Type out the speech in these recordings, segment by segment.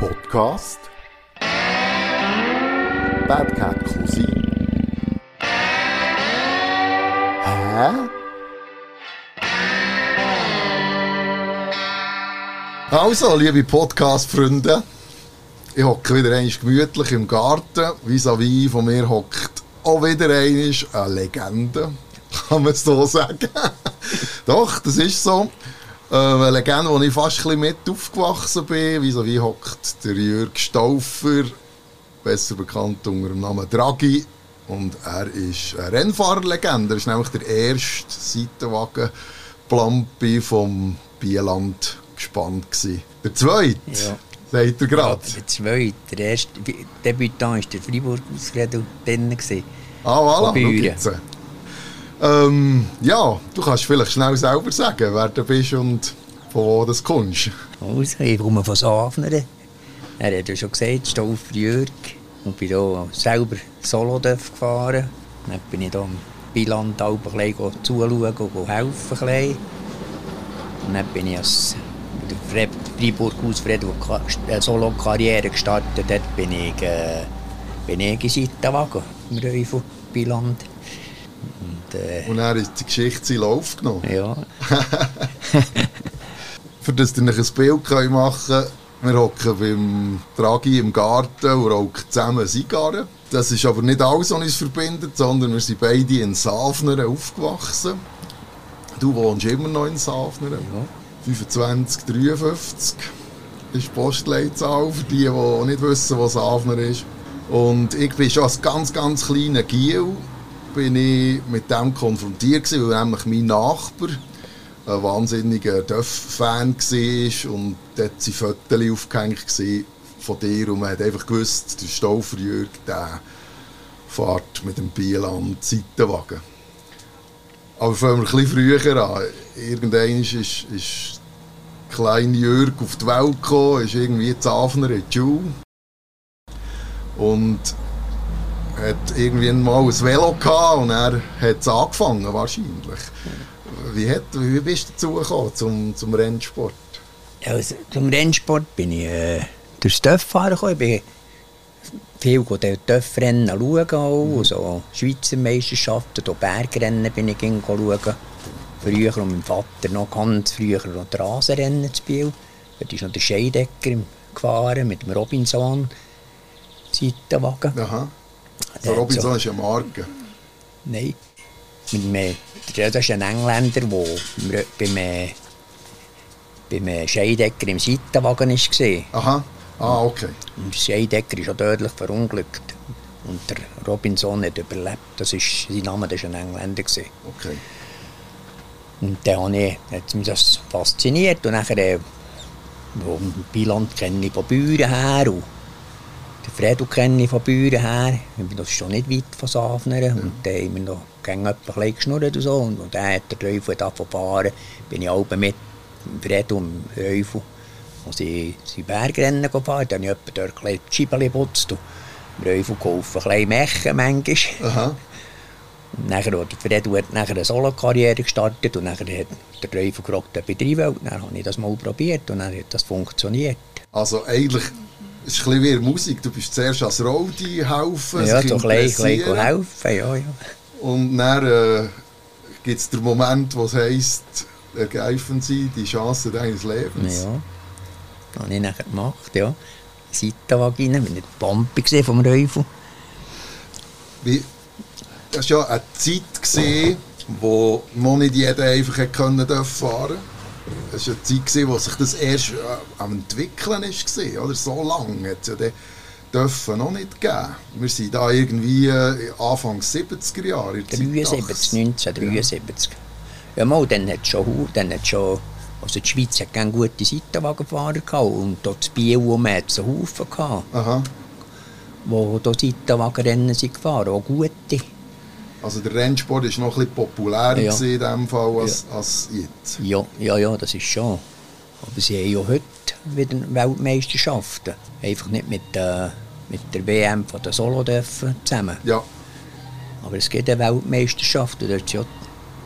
Podcast Bad Cat Cousin Hä? Also, liebe Podcast-Freunde, ich hocke wieder einmal gemütlich im Garten. Vis-à-vis von mir hockt auch wieder einmal eine Legende, kann man so sagen. Doch, das ist so. Äh, eine Legende, wo ich fast ein mit aufgewachsen bin. Vis-à-vis hockt der Jürg Stauffer, besser bekannt unter dem Namen Draghi. Und er ist eine Rennfahrerlegende. Er ist nämlich der erste Seitenwagen Plampi vom Bieland gespannt gewesen. Der zweite, Ja. sagt er gerade. Der zweite, der erste Debütant war der Freiburg-Ausredel. Ah, voilà, schau jetzt. Ähm, ja, du kannst vielleicht schnell selber sagen, wer du bist und von wo du kommst. Also, ich komme von Safnern. Er hat ja schon gesagt, Stauffer Jürg. Und bin hier selber Solo gefahren. Dann bin ich hier im Biland zuschauen und helfen. dann bin ich als Freiburg Ausfred, der eine Solo-Karriere gestartet hat, bin ich, äh, bin ich in Seitenwagen im Reufel Biland. Und, äh, Und er ist die Geschichte seinen Lauf genommen. ja, Für das ihr euch ein Bild machen könnt, wir hocken beim Draghi im Garten und rauchen zusammen Zigarren. Das ist aber nicht alles, was uns verbindet, sondern wir sind beide in Safnern aufgewachsen. Du wohnst immer noch in Safnern. 25, 53 ist die Postleitzahl für die, die nicht wissen, was Safner ist. Und ich bin schon als ganz, ganz kleiner Giel bin ich mit dem konfrontiert gewesen, weil nämlich mein Nachbar ein wahnsinniger Duff-Fan war und dort waren Fotos aufgehängt von dir und man hat einfach gewusst, der Stauffer Jürg, der fährt mit dem Bieland Seitenwagen. Aber fangen wir bisschen früher an. Irgendwann ist, ist, ist kleine Jürg auf die Welt gekommen, ist irgendwie Zafner in die Schule und hat irgendwie mal ein Velo gehabt und er hat es angefangen wahrscheinlich. Wie, hat, wie bist du dazu gekommen zum, zum Rennsport? Also, zum Rennsport bin ich äh, durchs Töfffahren gekommen. Ich bin viel Töffrennen schauen. Auch. und So Schweizer Meisterschaften, auch Bergrennen bin ich schauen. Früher und mein Vater noch ganz früher noch die Rasenrennen zu Biel. Dort ist noch der Scheidecker gefahren mit dem Robinson. Seitenwagen. Aha. Der Der hat Robinson so- ist ja Marke. Nein. Mit das ist ein Engländer, der beim, äh, beim äh, Scheidecker im Seitenwagen war. Aha. Ah, okay. Und Scheidecker ist auch tödlich verunglückt. Und der Robinson hat überlebt. Das ist, sein Name das war ein Engländer. okay. Und dann habe ich, hat mich das fasziniert. Und nachher, äh, Biland kenne ich von Büren her. Und den Fredo kenne ich von Büren her. Das ist schon nicht weit von Safnern. Und dann haben wir noch bisschen geschnurrt und so. Und, und dann hat der Teufel zu fahren. Bin ich auch mit dem Fredo und dem Teufel. Und sie sind Bergrennen gefahren. Dann habe ich etwa dort die Scheiben geputzt. Und dem Teufel geholfen, ein bisschen Mechen manchmal. Und nachher hat der Fredo hat nachher eine Solo-Karriere gestartet und nachher hat der Teufel gefragt, ob ich drin will. Dann habe ich das mal probiert und dann hat das funktioniert. Also eigentlich ist es ein bisschen wie Musik. Du bist zuerst als Rodi helfen, ja, klein, klein interessieren. helfen, ja, ja. Und dann äh, gibt es den Moment, wo es heisst, ergreifen Sie die Chance deines Lebens. Ja, das habe ich nachher gemacht, ja. Seitenvagina, ich die Pampe vom Teufel. Wie, das war ja eine Zeit, gewesen, wo noch nicht jeder einfach hätte können Es war eine Zeit, gewesen, wo sich das erst äh, am entwickeln war. Oder? So lange hat es ja dürfen noch nicht gegeben. Wir sind da irgendwie äh, Anfang 70er Jahre. in der Zeit 73, 1973. Ja, mal, dann hat schon, dann hat schon, also die Schweiz hat gerne gute Seitenwagenfahrer gehabt und dort in Biel man hat es einen Haufen gehabt, Aha. wo da Seitenwagenrennen sind gefahren, auch gute. Also der Rennsport war noch ein bisschen populärer Ja. in diesem Fall als, als jetzt. Ja, ja, ja, das ist schon. Aber sie haben ja heute wieder Weltmeisterschaften. Einfach nicht mit, äh, mit der WM von der Solo dürfen zusammen. Ja, Aber es gibt eine Weltmeisterschaft dort sind ja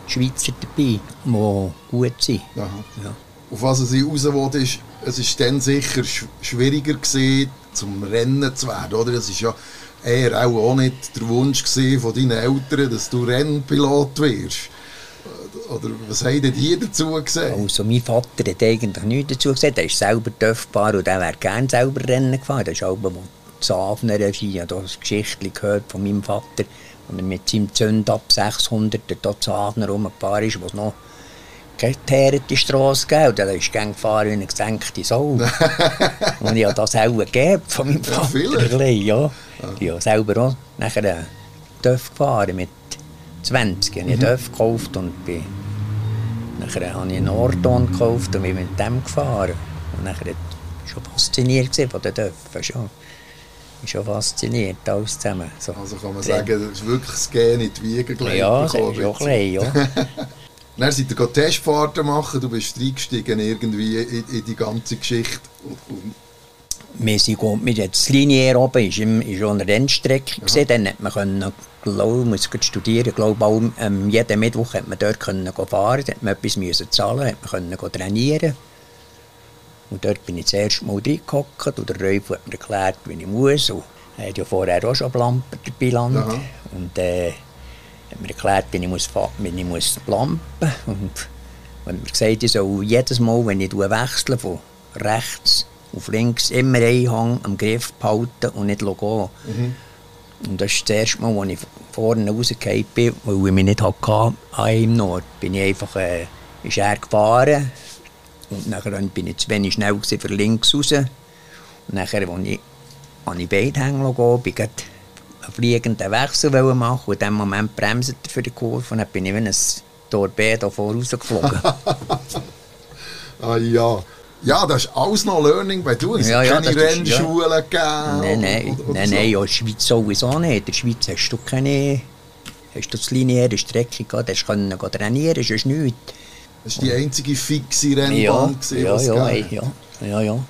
die Schweizer dabei, die gut sind. aha. Ja. auf was es raus wollte, ist, es ist dann sicher sch schwieriger gewesen, zum Rennen zu werden, oder? Das ist ja eher auch, auch nicht der Wunsch von deinen Eltern, dass du Rennpilot wirst. Oder was haben denn die dazu gesagt? Also mein Vater hat eigentlich nichts dazu gesagt. Er ist selber gefahren und er wäre gerne selber Rennen gefahren. Das ist auch, wo Safner ich habe das Geschichte gehört von meinem Vater, als er mit seinem Zünd ab 600 dort Safner rumgefahren ist, wo es noch geteerte Straße gegeben Da ist er gefahren wie eine gesenkte Sau. und ich habe das auch gegeben von meinem Vater. Ja, ja. Ich habe selber auch nachher TÜV gefahren mit 20. Ich habe mhm. Gekauft und bin nachher habe ich einen Nordon gekauft und bin mit dem gefahren. Und nachher war schon fasziniert von den TÜV. Schon schon fasziniert, alles zusammen. So. Also kann man sagen, das ist wirklich das Gen in die Wiege gelegt. Ja, ist auch klein, ja. Dann seid ihr Testfahrten machen, du bist reingestiegen irgendwie in, in die ganze Geschichte. Wir sind mit jetzt Linie oben, ist, im, ist eine Rennstrecke dann hat man können, glaub, muss studieren, glaube auch, ähm, jeden Mittwoch hat man dort können fahren, hat man etwas müssen zahlen, hat man können trainieren. Und dort bin ich das erste Mal reingehockt und der Räuf hat mir erklärt, wie ich muss. Und er hat ja vorher auch schon Lampen dabei. Und äh, hat mir erklärt, ich muss, ich muss lampen Und hat mir gesagt, ich soll jedes Mal, wenn ich wechsle von rechts auf links, immer einen Hang am Griff behalten und nicht gehen. Mhm. Und das ist das erste Mal, als ich vorne rausgefallen bin, weil ich mich nicht hatte an einem Nord. Bin ich einfach, äh, ist er gefahren, und nachher bin ich zu wenig schnell für links raus. Und nachher, als ich an die Beine hängen bin ich fliegenden Wechsel machen und in dem Moment bremst er für die Kurve und dann bin ich wie ein Torpedo vorausgeflogen. ah ja. Ja, das ist alles noch Learning bei du. Es ja, ja, keine Rennschulen ja. gegeben. Nein, nein, oder, oder nein, so. nein, ja, in der Schweiz sowieso nicht. In der Schweiz hast du keine hast du das lineare Strecke gehabt, hast du trainieren, sonst nichts. Das war die einzige fixe Rennbahn, ja, gewesen, ja, ja, ja, ja, ja.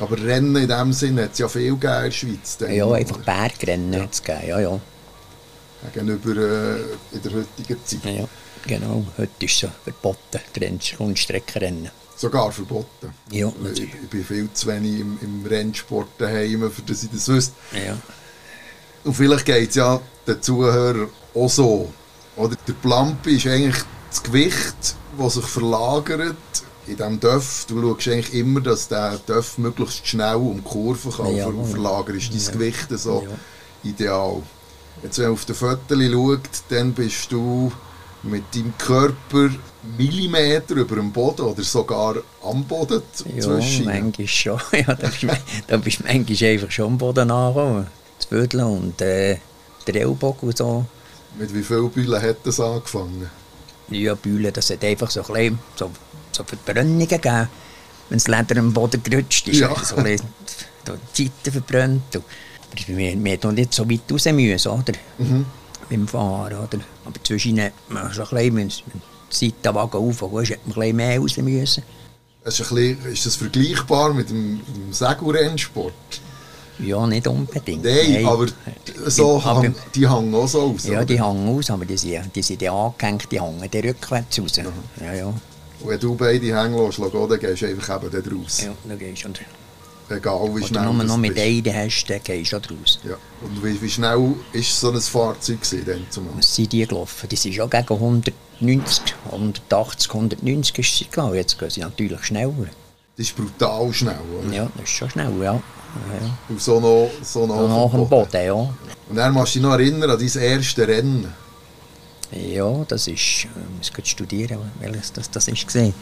Aber Rennen in dem Sinne hat es ja viel gegeben in der Schweiz. Ja, einfach Bergrennen ja. hat es gegeben, ja, ja. Gegenüber äh, in der heutigen Zeit. Ja, genau. Heute ist es verboten, Rundstreckenrennen. Sogar verboten? Ja. Ich, ich, bin viel zu wenig im, im Rennsport daheim, für das ich das wüsste. Ja. Und vielleicht geht es ja den Zuhörern auch so. Oder der Plampi ist eigentlich das Gewicht, das sich verlagert in diesem Döff, du schaust eigentlich immer, dass der Döff möglichst schnell um die Kurve kann ja, verlagern. Ist dein ja. Gewicht so ja. ideal? Jetzt, wenn man auf den Fotos schaut, dann bist du mit deinem Körper Millimeter über dem Boden oder sogar am Boden Ja, manchmal schon. Ja, da, bist, da bist manchmal einfach schon am Boden angekommen. Das Viertel und äh, der Ellbogen und so. Mit wie vielen Bühlen hat das angefangen? Ja, Bühlen, das hat einfach so, ein bisschen, so, so Verbrennungen gegeben. Wenn das Leder am Boden gerutscht ist, ja. so bisschen die Zeiten verbrannt. Und, wir, wir hätten noch nicht so weit raus müssen, oder? Mhm. Beim Fahren, oder? Aber zwischen man so ein bisschen, wenn der Seitenwagen aufgehst, hätte man ein bisschen mehr raus müssen. ist, bisschen, ist das vergleichbar mit dem, dem Segelrennsport? Ja, nicht unbedingt. Nein, Nein. aber so aber, hang, die hängen auch so aus. Ja, oder? die hängen aus, aber die sind, die sind die angehängt, die hängen die rückwärts raus. Ja, ja. Und wenn du beide hängen lässt, dann gehst du einfach eben da raus. Ja, dann gehst du. Egal wie schnell du nur noch mit einem hast, dann gehst du raus. Ja. Und wie, wie schnell war so ein Fahrzeug denn zumal? Was sind die gelaufen? Die sind schon gegen 190, 180, 190 ist sie gelaufen. Jetzt gehen sie natürlich schneller. Das ist brutal schnell, oder? Ja, das ist schon schnell, ja. Ja. Und so noch, so noch, so nach dem Boden. ja. Und dann musst du dich noch erinnern an dein erstes Rennen. Ja, das ist, ich muss studieren, welches das, das ist gesehen.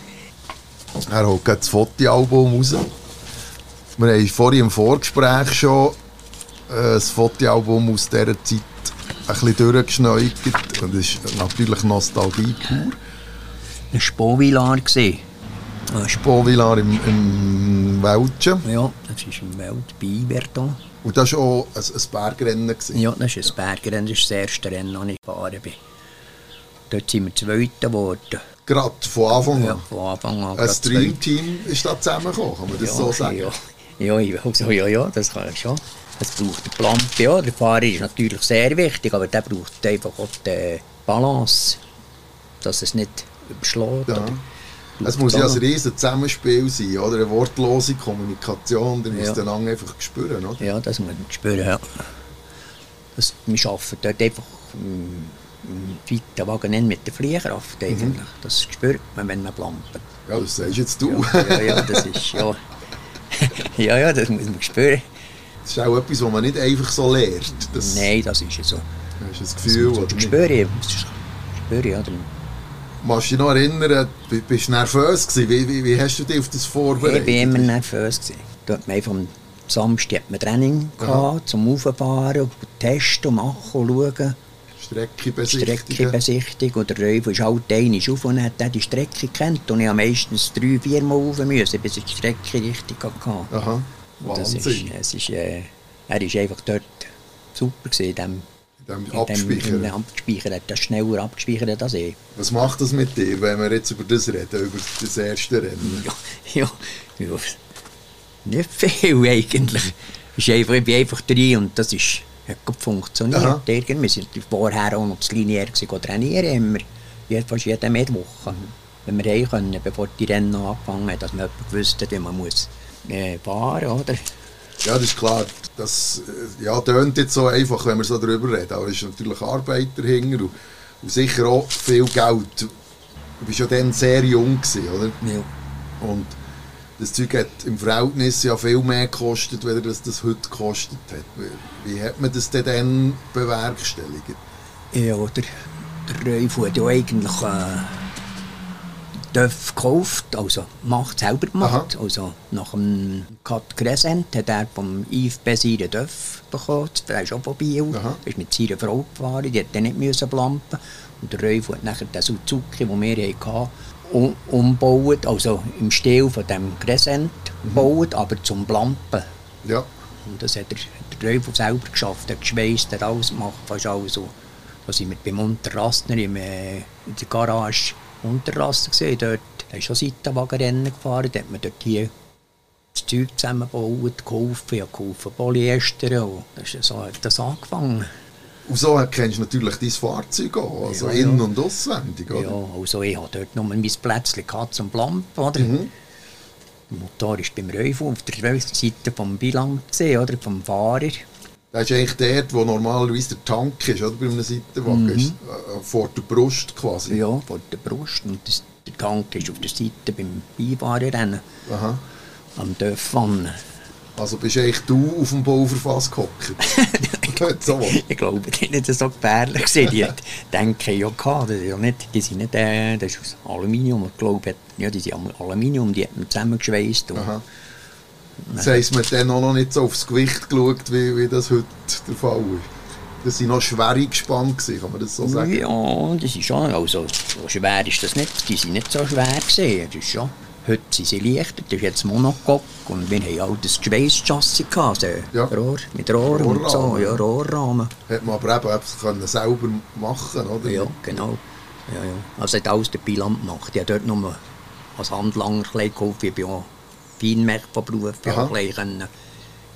Er holt das Fotoalbum raus. Wir haben vorhin im Vorgespräch schon äh, das Fotoalbum aus dieser Zeit ein bisschen durchgeschneugert. Und das ist natürlich Nostalgie pur. Das war Bovilar. Spovilar im, im Wäldchen. Ja, das ist im Welt bei Iberton. Und das war auch ein, ein Bergrennen? Gewesen. Ja, das ist ein Bergrennen. Das ist das erste Rennen, das ich gefahren bin. Dort sind wir Zweiter geworden. Gerade von Anfang an? Ja, von Anfang an. Ein Streamteam ist da zusammengekommen, kann man das ja, so sagen? Ja, ja, ja, ja, das kann ich schon. Es braucht eine Plampe, ja. Der Fahrer ist natürlich sehr wichtig, aber der braucht einfach auch die Balance, dass es nicht überschlägt. Ja. Es muss ja ein riesen Zusammenspiel sein, oder? Eine wortlose Kommunikation, die ja. müsst einander einfach spüren, oder? Ja, das muss man spüren, ja. Das, wir arbeiten dort einfach im weiten Wagen mit der Fliehkraft eigentlich. Mhm. Das spürt man, wenn man plampt. Ja, das sagst jetzt du. Ja, ja, ja das ist, ja... ja, ja, das muss man spüren. Das ist auch etwas, was man nicht einfach so lernt. Das Nein, das ist ja so. Das ist ein Gefühl, das, das spüren, spüren, ja. Machst du dich noch erinnern, bist du nervös gewesen? Wie, wie, wie hast du dich auf das vorbereitet? Ich war immer nervös. Gewesen. Dort man vom Samstag hat man Training gehabt, zum Auffahren, testen, machen und schauen. Strecke besichtigen. Strecke besichtigen. Und der ist halt einmal auf und hat die Strecke kennt. Und ich musste meistens drei, vier Mal rauf, müssen, bis ich die Strecke richtig hatte. Aha, Wahnsinn. Das ist, es ist, äh, er war einfach dort super gewesen, in dem Abspeichern. In Abspeichern, das schneller abgespeichert als ich. Was macht das mit dir, wenn wir jetzt über das reden, über das erste Rennen? Ja, ja, ja nicht viel eigentlich. Ich bin einfach drin und das ist, hat gut funktioniert. Aha. Wir sind vorher auch noch das Linear trainieren, immer, fast jede Mittwoch. Wenn wir heim können, bevor die Rennen angefangen haben, dass man gewusst hat, wie man muss äh, fahren muss. Ja, das ist klar. Das äh, ja, tönt jetzt so einfach, wenn wir so darüber reden. Aber es ist natürlich Arbeit dahinter und, und sicher auch viel Geld. Du warst ja dann sehr jung, gewesen, oder? Ja. Und das Zeug hat im Verhältnis ja viel mehr gekostet, als das, das heute gekostet hat. Wie, wie hat man das denn dann bewerkstelligt? Ja, der, der Reif hat ja eigentlich... Äh Döff gekauft, also macht selber gemacht. Aha. Also nach dem Cut Crescent hat er vom Yves Besir den Döff bekommen. Der ist auch von Biel. Er ist mit seiner Frau gefahren, die hat dann nicht müssen blampen. Und der Reuf hat nachher den Suzuki, den wir hatten, um, umgebaut, also im Stil von dem Crescent mhm. aber zum Blampen. Ja. Und das hat der, der Reuf selber geschafft, er geschweißt, hat alles gemacht, fast alles so. Da sind wir beim Unterrastner im, äh, in der Garage Unterrasse gesehen. Dort da ist schon Seitenwagenrennen gefahren. Da hat man dort hier das Zeug zusammengebaut, geholfen, ja, geholfen Polyester. Und das ist so hat das angefangen. Und so kennst du natürlich dein Fahrzeug auch, also ja, innen- ja. und auswendig, oder? Ja, also ich hatte dort nur mein Plätzchen zum Blampen, oder? Mhm. Der Motor ist beim Räufen auf der Seite vom Bilang gesehen, oder? Vom Fahrer. Das ist eigentlich dort, wo normalerweise der Tank ist, oder? Bei einem Seitenwagen. Mhm. Ist, äh, vor der Brust quasi. Ja, vor der Brust. Und das, der Tank ist auf der Seite beim Beifahrerrennen. Aha. Am Dörfwann. Also bist eigentlich du auf dem Pulverfass gehockt? so. ich glaube, die waren nicht so gefährlich. Die denken ja, das ist ja nicht, die sind nicht, äh, das ist aus Aluminium. Ich glaube, ja, die sind Aluminium, die hat man zusammengeschweißt. Aha. Das heisst, man hat dann auch noch nicht so aufs Gewicht geschaut, wie, wie das heute der Fall ist. Das waren noch schwere gespannt, kann man das so sagen? Ja, das ist schon, also so schwer ist das nicht, die sind nicht so schwer gesehen, das ist schon. Heute sind sie leichter, das ist jetzt Monocoque und wir haben auch das Geschweißchassis gehabt, also ja. Rohr, mit Rohr Rohrrahmen. und so, ja, Rohrrahmen. Hat man aber eben können selber machen oder? Ja, genau. Ja, ja. Also hat alles der Bilan gemacht, ich habe dort nur als Handlanger gekauft, ich bin auch Feinmerk von Beruf. Ich konnte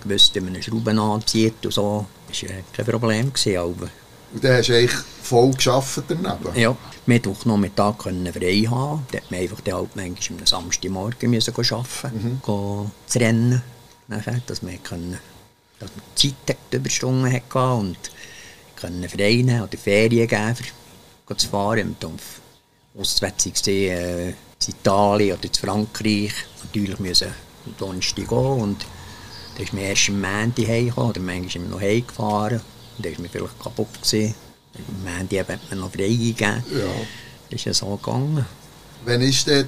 gewusst, wie man eine Schraube anzieht und so. Das war kein Problem. Gewesen, aber. Und dann hast du eigentlich voll gearbeitet daneben? Ja, Mittwoch Nachmittag können frei haben. Da musste man einfach halt manchmal am Samstagmorgen müssen arbeiten, mhm. zu rennen. Nachher, dass man können, dass man Zeit Überstunden hatte und können frei nehmen oder Ferien geben, um zu fahren. Und auf Ostwärts äh, in Italien oder in Frankreich. Natürlich müssen am Donnerstag gehen und dann ist mir erst am Montag heimgekommen oder manchmal wir noch heimgefahren dann war mir vielleicht kaputt. Gewesen. Am Montag hat man noch frei gegeben. Ja. Das ist ja so gegangen. Wann ist denn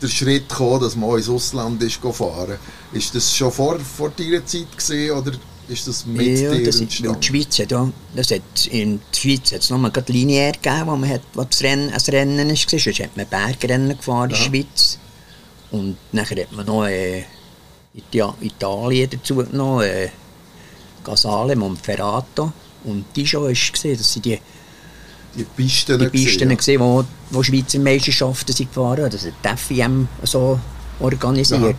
der Schritt gekommen, dass man ins Ausland ist gefahren ist? das schon vor, vor deiner Zeit gewesen, oder ist das mit ja, dir das entstanden? die Schweiz hat, ja, das hat, in der Schweiz hat es noch mal linear gegeben, wo, man hat, wo das Rennen, ein Rennen war. Sonst hat man Bergrennen gefahren in der Schweiz. Und nachher hat man noch äh, Italien dazu genommen, äh, Casale, Monferrato. Und die schon ist gesehen, dass sie die die Pisten, die Pisten gesehen, ja. wo, wo Schweizer Meisterschaften sind gefahren. Das hat die FIM so organisiert, Aha.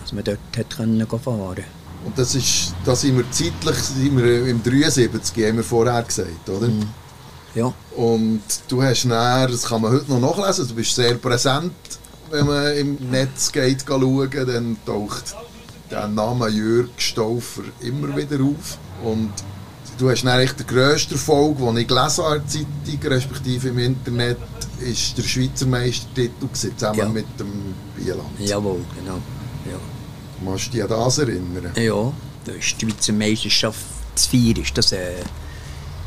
dass man dort hat können fahren Und das ist, da sind wir zeitlich sind wir im 73, haben wir vorher gesagt, oder? Mhm. Ja. Und du hast näher, das kann man heute noch nachlesen, du bist sehr präsent wenn man im Netz geht schauen, dann taucht der Name Jürg Stauffer immer wieder auf. Und du hast echt den grössten Erfolg, den ich gelesen habe in der Zeitung, respektive im Internet, ist der Schweizer Meistertitel gewesen, zusammen Ja. mit dem Bieland. Jawohl, genau. Ja. Kannst du dich an das erinnern? Ja, da ist die Schweizer Meisterschaft zu vier, ist das, äh,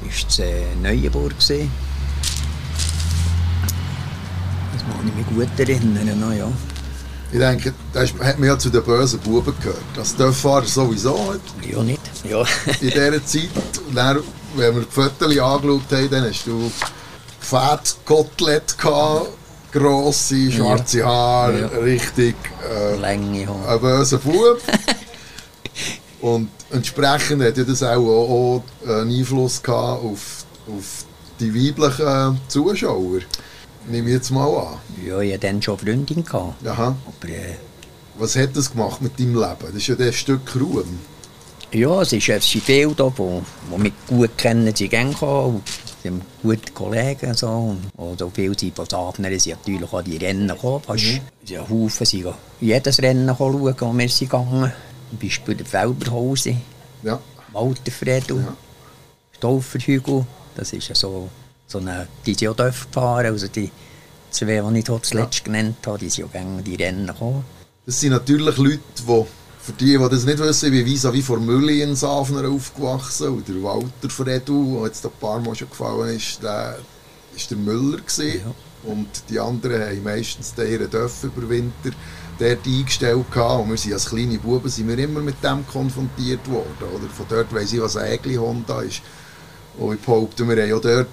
ist das äh, Neuenburg gewesen. Das mag ich mich gut erinnern, ja. Ich denke, das hat man ja zu den bösen Buben gehört. Das Dörffahrer sowieso nicht. Ja, nicht? Ja. in dieser Zeit. Dann, wenn wir die Fotos angeschaut haben, dann hast du Fett Kotelett gehabt, grosse, schwarze Haare, Ja. richtig äh, Länge Haare. ein böser Bub. Und entsprechend hat ja das auch, auch einen Einfluss gehabt auf, auf die weiblichen Zuschauer. Nehme ich jetzt mal an. Ja, ich hatte dann schon eine Freundin. Gehabt. Aha. Aber äh, Was hat das gemacht mit deinem Leben? Das ist ja das Stück Ruhm. ja, es, ist, es sind viele da, die, die mich gut kennen, sie gehen und haben gute Kollegen. So. Und und auch viele sind von Safner sind natürlich auch die Rennen gekommen. Fast, Mhm. Haben Haufen sind jedes Rennen schauen, wo wir sind gegangen. Zum Beispiel der Felberhausen, Ja. Walter Fredu, Ja. Stauferhügel. Das ist ja so, so eine, die sind ja dürfen fahren. Also die zwei, die ich zuletzt genannt habe, die sind ja gerne die Rennen gekommen. Das sind natürlich Leute, die, für die, die das nicht wissen, wie Visa wie vor Mülli in Safner aufgewachsen und der Walter Fredu, der jetzt ein paar Mal schon gefallen ist, der war der Müller. Gewesen. Und die anderen haben meistens den ihren Dörfer über Winter dort eingestellt gehabt. Und wir sind als kleine Buben sind wir immer mit dem konfrontiert worden. Oder? Von dort weiss ich, was ein Ägli-Honda ist. Und ich behaupte, wir haben auch dort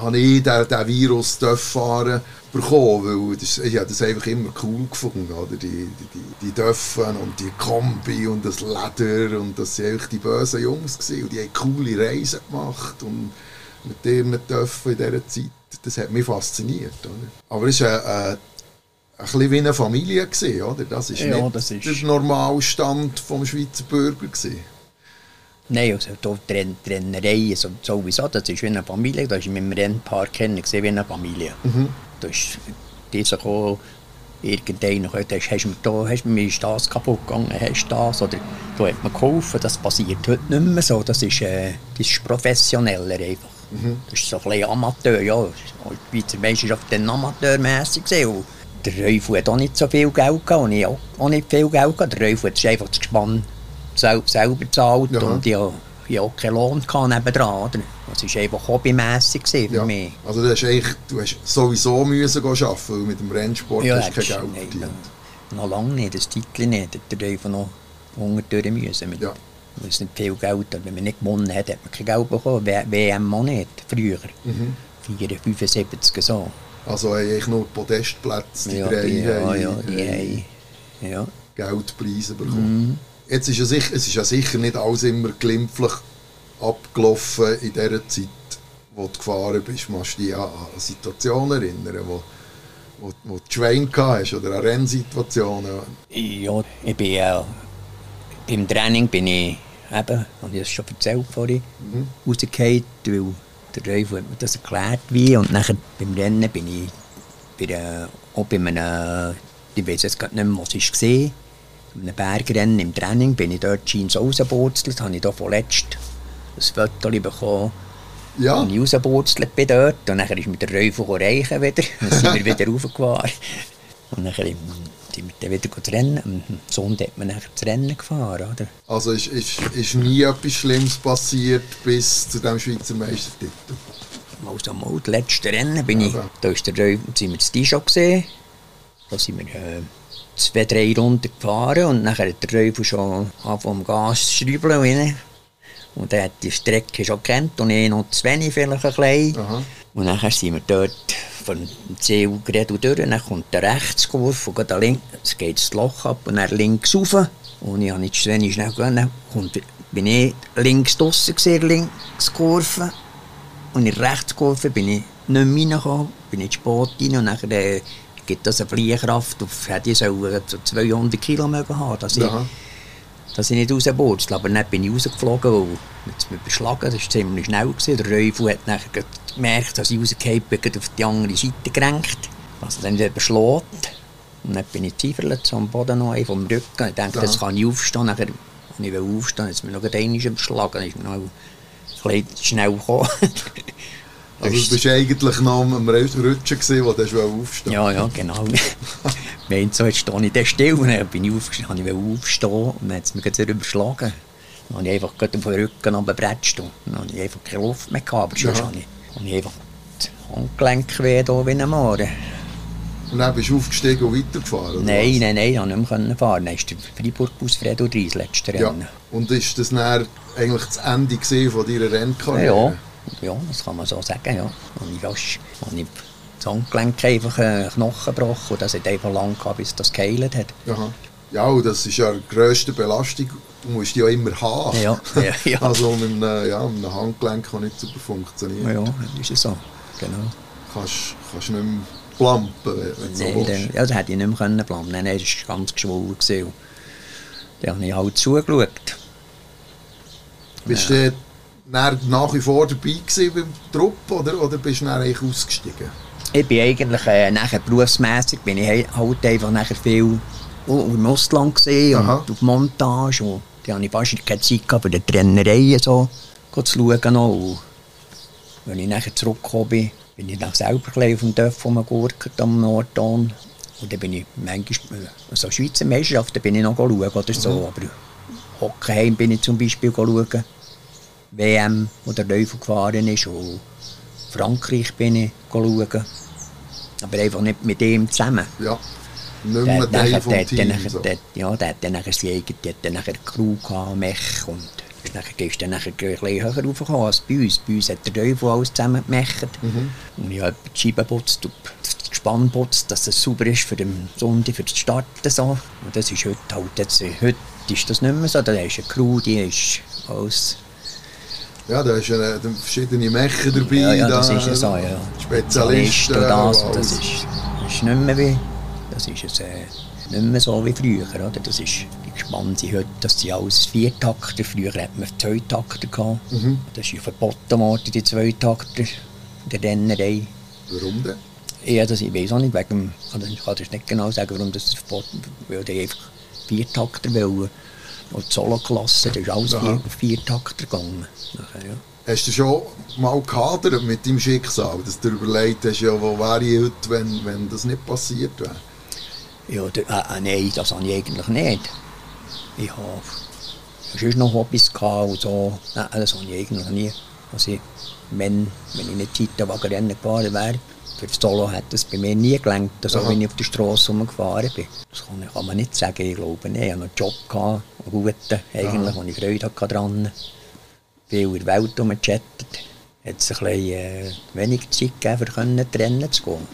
habe ich den, den Virus fahren bekommen, weil das, ich habe das einfach immer cool gefunden, oder? Die, die, die, Döffen und die Kombi und das Leder und das waren die bösen Jungs gewesen. und die haben coole Reisen gemacht und mit ihren Döffen in dieser Zeit, das hat mich fasziniert, oder? Aber es war äh, ein bisschen wie eine Familie, gewesen, oder? Das ist Ja, nicht das ist- der Normalstand vom Schweizer Bürger gewesen. Nein, also die Trenn Trennerei also sowieso, das ist wie eine Familie. Da ist mit dem Rennpark gesehen wie eine Familie. Da ist dieser gekommen, irgendeiner gesagt, hast, hast, da, hast du mir ist das kaputt gegangen, hast du das, oder da hat man geholfen. Das passiert heute nicht mehr so. Das ist, äh, das ist professioneller einfach. Das ist so ein bisschen Amateur, ja. Die Schweizer Meisterschaft dann amateurmässig gesehen. Der Reufel hat auch nicht so viel Geld gehabt und ich auch, auch nicht viel Geld gehabt. Der Reufel sich einfach das Gespann sel selber gezahlt Ja. und habe ich auch keinen Lohn gehabt nebendran. Oder? Das war einfach hobbymässig für Ja. mich. Also du hast, eigentlich, du hast sowieso müssen gehen arbeiten, weil mit dem Rennsport hast du kein Geld verdient. noch, noch lange nicht, das Titel nicht. Da einfach noch unterdurch müssen. Mit, Ja. Weil es nicht viel Geld hat. Wenn man nicht gewonnen hat, hat man kein Geld bekommen. W- WM auch nicht, früher. Mhm. 4, 75 so. Also eigentlich nur Podestplätze, die Ja, drei ja, haben, ja, die haben, ja. Geldpreise bekommen. Mhm. Jetzt ist ja sicher, es ist ja sicher nicht alles immer glimpflich abgelaufen in dieser Zeit, wo du gefahren bist. Du dich an Situationen erinnern, wo, wo, wo du Schwein hast oder an Rennsituationen? Ja, ich bin ja, beim Training bin ich eben, habe ich das schon erzählt vorhin, Mhm. rausgefallen, weil der Reif hat mir das erklärt wie und nachher beim Rennen bin ich bei, einer- auch bei einem, ich weiß jetzt gerade nicht mehr, was ich gesehen bei einem Bergrennen im Training bin ich dort scheins rausgeburzelt, habe ich da vorletzt ein Foto bekommen, Ja, und ich rausgeburzelt bin dort. Und dann ist mit der Räufe reichen wieder. Dann sind wir wieder raufgefahren. Und dann sind wir dann wieder zu rennen. Am Sonntag hat man dann das Rennen gefahren. Oder? also ist, ist, ist nie etwas Schlimmes passiert bis zu dem Schweizer Meistertitel. Also mal das letzte Rennen bin ich, Ja. da ist der Räufe, sind wir das Dijon gesehen. Da sind wir äh, zwei, drei Runden gefahren und dann hat der Räufe schon angefangen Gas rein. Und er hat die Strecke schon kennt und ich noch zu wenig vielleicht ein bisschen. Aha. Und dann sind wir dort von dem Ziel gerade durch, dann kommt der Rechtskurve und geht da links, geht das Loch ab und dann links rauf. Und ich habe nicht zu wenig schnell gegangen, dann kommt, bin ich links draussen gesehen, links Kurve. Und in der Rechtskurve bin ich nicht mehr reingekommen, bin in die Sport rein und dann äh, gibt das eine Fliehkraft auf, hätte ich so, äh, so 200 Kilo haben, dass ich, Aha. dass ich nicht rauswurzel. Aber dann bin ich rausgeflogen, weil es mich beschlagen, das war ziemlich schnell. Gewesen. Der Räufel hat dann gemerkt, dass ich rausgefallen bin, auf die andere Seite gerenkt. Also dann wieder beschlägt. Und dann bin ich zieferlet am Boden noch vom Rücken. Ich dachte, jetzt kann ich aufstehen. Nachher, als ich aufstehen wollte, ist mir noch einmal überschlagen. Ist mir noch ein bisschen schnell gekommen. Also du bist eigentlich noch am Rutschen gewesen, wo du aufstehen Ja, ja, genau. Wenn so, jetzt stehe ich dann still. Und dann bin ich aufgestanden, ich aufstehen und dann hat es mich gerade überschlagen. Dann habe ich einfach auf den Rücken runtergebretscht und dann habe ich einfach keine Luft mehr gehabt. Aber sonst ja. habe ich, habe ich einfach die Handgelenke weh hier wie ein Mohren. Und dann bist du aufgestiegen und weitergefahren? Nein, nein, nein, ich konnte nicht mehr fahren. Dann ist der Freiburg-Bus Fredo 3 das letzte Rennen. Ja. Und ist das dann eigentlich das Ende von deiner Rennkarriere? Ja, ja, das kann man so sagen, ja. Und ich fast, und ich das Handgelenk einfach einen Knochen gebrochen und das hat einfach lang gehabt, bis das geheilt hat. Aha. Ja, und das ist ja die grösste Belastung, du musst die ja immer haben. Ja, ja, ja. Also mit einem, ja, mit einem Handgelenk kann nicht super funktionieren. Ja, das ist so, genau. Kannst, kannst nicht mehr plampen, wenn du so willst. Ja, das hätte ich nicht mehr können plampen. Nein, nein, das war ganz geschwollen. Dann habe ich halt zugeschaut. Bist ja. du nach wie vor dabei beim Trupp oder, oder bist du dann eigentlich ausgestiegen? Ich bin eigentlich äh, nachher berufsmässig bin ich halt einfach nachher viel im Ausland gesehen und auf Montage und da hatte ich fast keine Zeit gehabt, für die Trennereien so zu schauen. Und wenn ich nachher zurückgekommen bin, bin ich dann selber auf dem Dörf rumgegurkt am Nordton. Und dann bin ich manchmal, also Schweizer Meisterschaften bin ich noch schauen oder so, mhm. aber Hockeyheim bin ich zum Beispiel schauen. WM, wo der Teufel gefahren ist. Und Frankreich bin ich schauen. Aber einfach nicht mit ihm zusammen. Ja, nicht mehr der, Teil vom Team. Nachher, so. der, ja, der hat dann nachher seine eigene, der hat dann nachher Crew gehabt, Mech und dann gehst du dann ein bisschen höher raufgekommen als bei uns. Bei uns hat der Teufel alles zusammen gemacht. Mhm. Und ich habe die Scheibe geputzt und das Gespann putzt, dass es sauber ist für den Sonntag, für das Starten. So. Und das ist heute halt, jetzt, heute ist das nicht mehr so. Da ist eine Crew, die ist alles ja, da hast ja verschiedene Mecher dabei. Ja, ja das da, ist ja so, ja. Spezialisten. Und das, das, ist, das ist nicht mehr wie, das ist es, äh, nicht mehr so wie früher. Oder? Das ist, sind heute, das sind alles Viertakter. Früher hat man Zweitakter gehabt. Mhm. Das ist ja verboten worden, die Zweitakter der Rennerei. Warum denn? Ja, das, ich weiß auch nicht, wegen, ich kann das nicht genau sagen, warum das verboten weil die einfach Viertakter wollen. Und die Solo-Klasse, da ist alles Aha. vier, Takter gegangen. Nachher, ja. Hast du schon mal gehadert mit deinem Schicksal, dass du überlegt hast, ja, wo wäre ich heute, wenn, wenn das nicht passiert wäre? Ja, der, äh, äh, nein, das habe ich eigentlich nicht. Ich habe sonst noch Hobbys gehabt und so. Nein, das habe ich eigentlich nie. Also, wenn, wenn ich nicht Zeitenwagenrennen gefahren wäre, für das Solo hat es bei mir nie gelangt, so Aha. wenn ich auf der Straße rumgefahren bin. Das kann, kann, man nicht sagen, ich glaube nicht. Ich hatte einen Job, gehabt, einen guten, eigentlich, wo ich Freude hatte daran. Viel in der Welt rumgechattet. Hat es ein bisschen äh, wenig Zeit gegeben, um die Rennen zu gehen.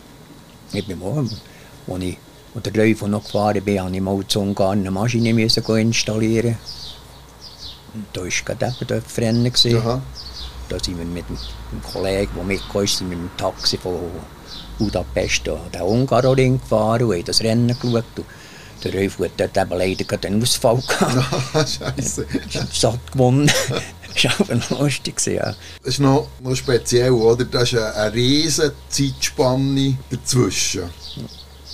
Ich bin mal, als ich wo der Läufer noch gefahren bin, musste ich mal zu Ungarn eine Maschine installieren. Und da war gerade eben dort Rennen. Da sind wir mit einem Kollegen, der mitgekommen ist, mit dem Taxi von Budapest an den Ungaroring gefahren und haben das Rennen geschaut. Der Rolf hat dort eben leider einen Ausfall gehabt. Scheiße. Satt gewonnen. das war aber noch lustig. Ja. Das ist noch, noch speziell, oder? Das ist eine, eine riesige Zeitspanne dazwischen.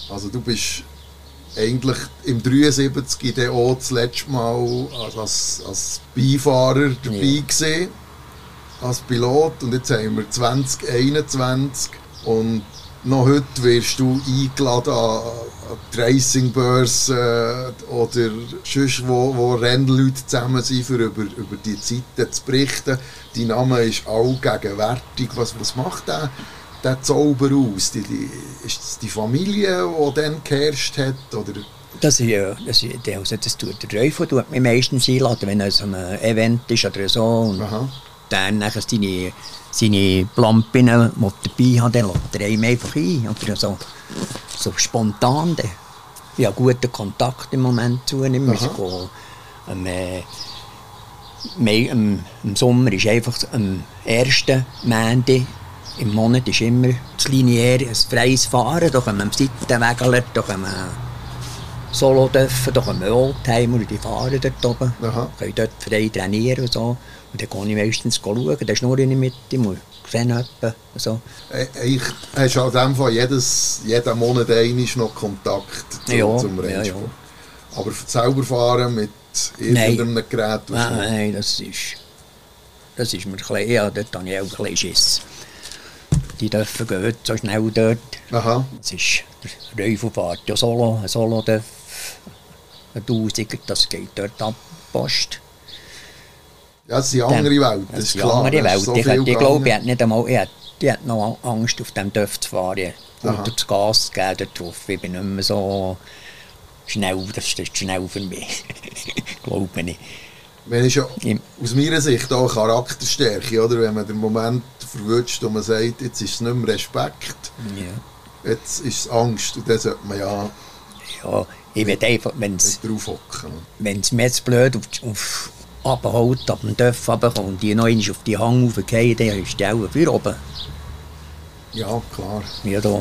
Also du bist eigentlich im 73 dann auch das letzte Mal als, als Beifahrer dabei ja. gewesen als Pilot und jetzt haben wir 2021 und noch heute wirst du eingeladen an, die Racingbörse äh, oder sonst wo, wo Rennleute zusammen sind, für über, über die Zeiten zu berichten. Dein Name ist allgegenwärtig. Was, was macht der, der Zauber aus? Die, die, ist das die Familie, die dann geherrscht hat? Oder? Das, ja, das, also das tut der Teufel tut mich meistens einladen, wenn es ein Event ist oder so. Und Aha dann nachher seine, seine Lampen, die er dabei hat, lädt er einem einfach ein. Oder so, so spontan. Ich habe guten Kontakt im Moment zu ihm. Wir ähm, äh, im, Im Sommer ist einfach am ersten Montag im Monat ist immer das lineare, ein freies Fahren. Da können wir am Seitenwägler, da können wir Solo dürfen, da können wir Oldtimer, die fahren dort oben. Aha. Können dort frei trainieren und so. Und dann gehe ich meistens schauen, dann schnurre ich mit ihm Rennen etwa, so. Äh, Ich, hast an dem Fall jedes, jeden Monat einmal noch Kontakt zu, Ja, zum ja, Rennsport? ja. Aber selber fahren mit irgendeinem Gerät? tust du Nein, nicht? nein, das ist, das ist mir ein bisschen, ja, dort habe ich auch ein bisschen Schiss. Die dürfen gehen so schnell dort. Aha. Es ist der Reufelfahrt ja solo, ein Solo darf ein Tausiger, das geht dort ab, Post. Ja, das sind andere Welten, das ist klar. andere Welt. so ich, viel ich glaube, ich hat nicht einmal, ich hat, die hat noch Angst, auf dem Dörf zu fahren. Aha. Oder das Gas zu geben dort drauf. Ich bin nicht mehr so schnell, das ist schnell für mich. glaube ich. Ich schon Im- aus meiner Sicht auch Charakterstärke, oder? Wenn man den Moment verwünscht und man sagt, jetzt ist es nicht mehr Respekt, Ja. jetzt ist es Angst und dann sollte man ja ja, ich will einfach, wenn es nicht drauf hocken. wenn es mir jetzt blöd auf, auf abholt, ab dem Dörf runterkommt und die noch einmal auf die Hang raufgehen, dann ist die auch für oben. Ja, klar. Ja, da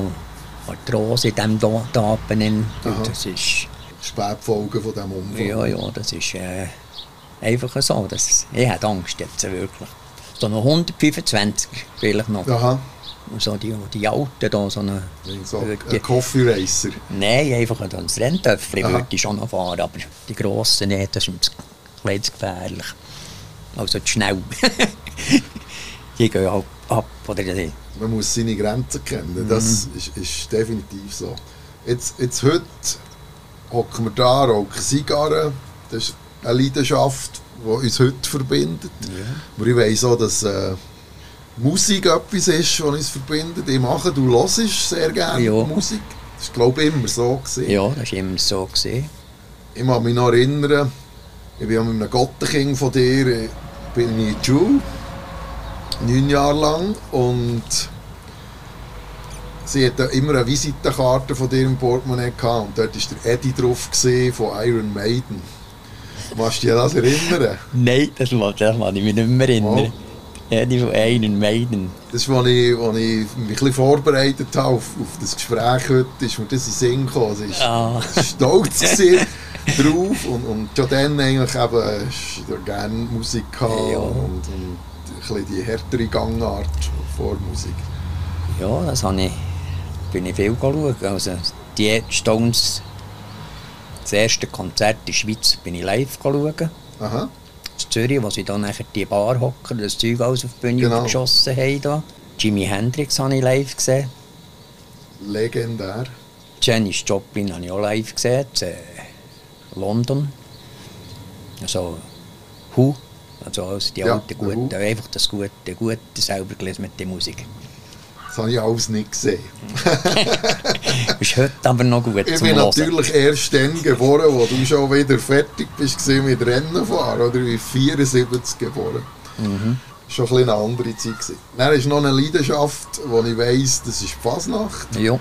Arthrose in diesem Da- Tapen. Aha. Das ist, Spätfolgen von diesem Unfall. ja, ja, das ist äh, einfach so. Das, ich hätte Angst jetzt wirklich. So noch 125 vielleicht noch. Aha, So die, die Alten da, so eine... so die, ein Coffee Racer. Nein, einfach ein Renntöpfchen Aha. würde ich schon noch fahren, aber die grossen nicht, das ist mir zu- ein bisschen zu gefährlich. Also zu schnell. die gehen halt ab, oder die, Man muss seine Grenzen kennen. Mhm. Das ist, ist definitiv so. Jetzt, jetzt heute hocken wir da, rauchen Zigarren. Das ist eine Leidenschaft, die uns heute verbindet. Aber ich weiss auch, dass äh, Musik etwas ist, was uns verbindet. Ich mache, du hörst sehr gerne Ja. Musik. Das war, glaube ich, immer so. Gewesen. ja, das war immer so. Gewesen. Ich kann mich noch erinnern, ich bin mit einem Gottenkind von dir äh, bin ich in die Schule, neun Jahre lang, und sie hatte immer eine Visitenkarte von dir im Portemonnaie gehabt, und dort war der Eddie drauf von Iron Maiden. Machst du dich an das erinnern? Nein, das mag, das mag ich mich nicht mehr erinnern. Ja, die von Einen Maiden. Das ist, als ich, als ich mich ein vorbereitet habe auf, auf das Gespräch heute, ist mir das in den Sinn gekommen. Sie ist Ah. stolz gewesen drauf und, und schon dann eigentlich eben, ist er gerne Musik gehabt Ja. und, und ein die härtere Gangart vor Musik. Ja, das habe ich, bin ich viel schauen. Also, die Stones, das erste Konzert in der Schweiz, bin ich live schauen. Aha, in Zürich, wo sie dann nachher die Bar hocken, das Zeug alles auf die Bühne Genau. geschossen haben. Da. Jimi Hendrix habe ich live gesehen. legendär. Janis Joplin habe ich auch live gesehen, äh, London. Also Who, also alles die Ja, guten, Who. einfach das Gute, Gute selber gelesen mit der Musik. Das habe ich alles nicht gesehen. Ist heute aber noch gut Ich bin Hören. natürlich erst dann geboren, wo du schon wieder fertig bist mit Rennen fahren, oder? Ich bin 74 geboren. Mhm. Schon ein eine andere Zeit gewesen. Dann ist noch eine Leidenschaft, wo ich weiss, das ist die Fasnacht. Ja.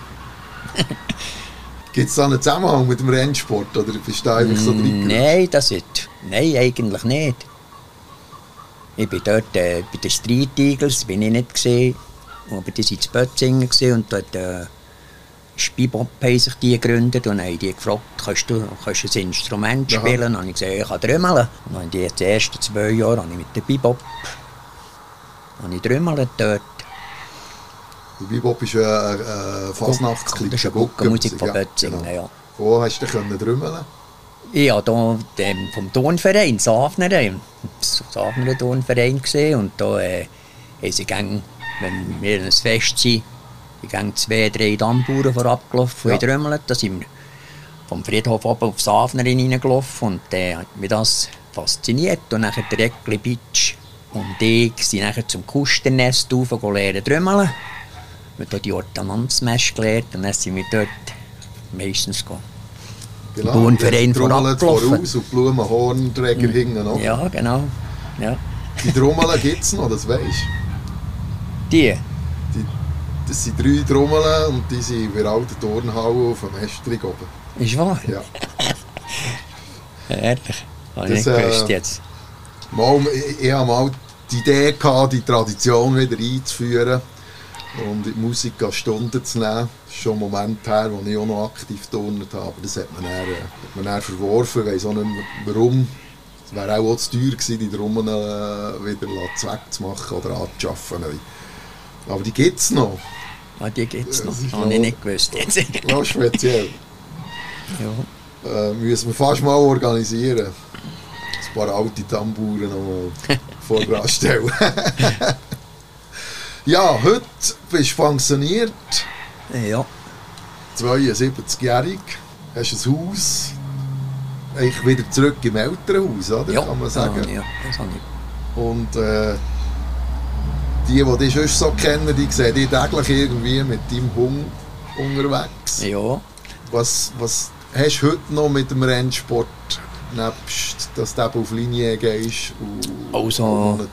Gibt es da einen Zusammenhang mit dem Rennsport, oder bist du einfach so drin? Nein, das ist, nein, eigentlich nicht. Ich bin dort äh, bei den Street Eagles, bin ich nicht gesehen, aber die waren in Bötzingen und dort äh, Spibop haben sich die gegründet und haben die gefragt, kannst du, kannst du ein Instrument Aha. spielen? Und dann habe ich gesagt, ich kann trümmeln. Und dann die, ersten zwei Jahre habe ich mit dem Bebop habe ich trümmelt dort. Bebop ist eine, eine Fasnachtsclip. Das ist eine Guckenmusik von Bötzingen, genau. ja. Wo hast du können drümmeln? Ich war hier dem, vom Turnverein, Safner, das Safner Turnverein gesehen und da äh, haben sie gern, wenn wir ein Fest sind, ich gern zwei, drei Dammbauern vorabgelaufen Ja. und ja. Da sind wir vom Friedhof oben auf Safner hineingelaufen und äh, hat mich das fasziniert. Und dann der Eckli Bitsch und ich sind nachher zum Kusternest rauf und lernen trümmeln. Wir haben die Ordnanzmesse gelernt und dann sind wir dort meistens gegangen. Genau. Trommeln vorabgelaufen. voraus und die Blumenhornträger hinten noch. Ja, genau. Ja. Die Trommeln gibt es noch, das weisst Die? die, Das sind drei Trommeln und die sind bei der alten Turnhalle auf dem Estrig oben. Ist wahr? Ja. Ehrlich. Habe Das, ich nicht gewusst äh, jetzt. Mal, ich, ich hatte mal die Idee, gehabt, die Tradition wieder einzuführen und in die Musik Stunden zu nehmen. Das ist schon ein Moment her, wo ich auch noch aktiv turnet habe, aber das hat man dann, äh, hat man dann verworfen. Ich weiss auch nicht mehr, warum. Es wäre auch, auch zu teuer gewesen, die Trommeln äh, wieder wegzumachen oder anzuschaffen. Aber die gibt es noch. Ah, die gibt es noch. Habe ich noch- nicht gewusst. Jetzt. Noch speziell. ja. Äh, müssen wir fast mal organisieren. Ein paar alte Tamburen nochmal vorstellen. ja, heute bist du pensioniert, ja. 72-jährig, hast ein Haus, eigentlich wieder zurück im Elternhaus, oder? ja. kann man sagen. Ja, das habe ich. Und äh, die, die dich sonst so kennen, die sehen dich täglich irgendwie mit deinem Hund unterwegs. Ja. Was, was hast du heute noch mit dem Rennsport, nebst, dass du auf Linie gehst? Und Also- und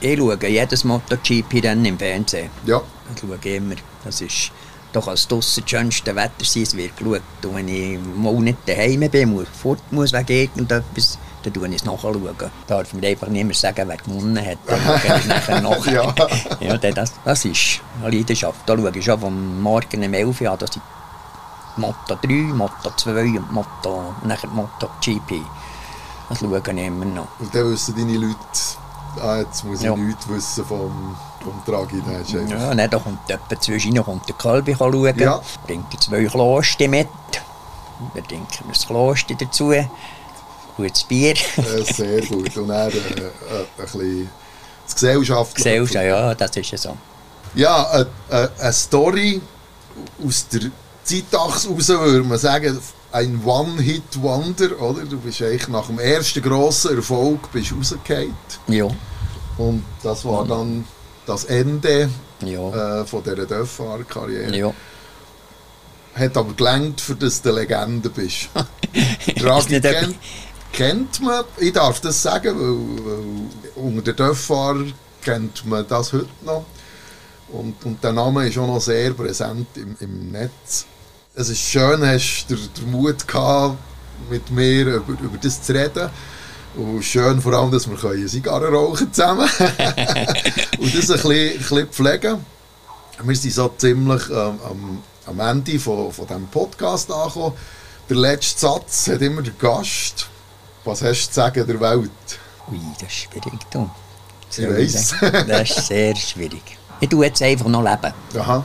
Ich schaue jedes MotoGP-Rennen im Fernsehen. Ja, Ich schaue immer. Das ist, kann es draussen das schönste Wetter sein, es wird geschaut. Und wenn ich mal nicht daheim bin, muss, fort muss wegen irgendetwas, dann schaue ich es nachschauen. Darf mir einfach niemand sagen, wer gewonnen hat. Dann schaue ich nachher nach. Ja. ja, dann das, das ist eine Leidenschaft. Da schaue ich schon vom Morgen um 11 Uhr an, das sind Moto 3, Moto 2 und Moto, nachher Moto GP. Das schaue ich immer noch. und dann wissen deine Leute, ah, jetzt muss ich Ja. nichts wissen vom, vom Tragi. Ja, dann da kommt jemand zwischen kommt der Kalbi schauen, Ja. bringt die zwei Kloster mit, dann trinken wir das Kloster dazu, gutes Bier, Äh, sehr gut. Und dann äh, äh, ein bisschen das Gesellschaftliche. Gesellschaft, ja, das ist ja so. Ja, eine, eine, eine Story aus der Zeitachse raus, würde man sagen, ein One-Hit-Wonder, oder? Du bist eigentlich nach dem ersten grossen Erfolg bist rausgefallen. Ja, Und das war dann das Ende ja, äh, von dieser Dörffahrerkarriere. ja. Hat aber gelangt, für dass du eine Legende bist. Etwa- kennt, kennt man, ich darf das sagen, weil, weil unter den Dörffahrern kennt man das heute noch. Und, und der Name ist auch noch sehr präsent im, im Netz. Es ist schön, hast du den, Mut gehabt, mit mir über, über das zu reden. Und schön vor allem, dass wir eine Zigarre rauchen zusammen und das ein bisschen, ein bisschen pflegen. Wir sind so ziemlich ähm, am, am Ende von, von diesem Podcast angekommen. Der letzte Satz hat immer der Gast. Was hast du zu sagen der Welt? Ui, das ist schwierig, du. Ich weiss. Das ist sehr schwierig. Ich tue jetzt einfach noch leben. Aha.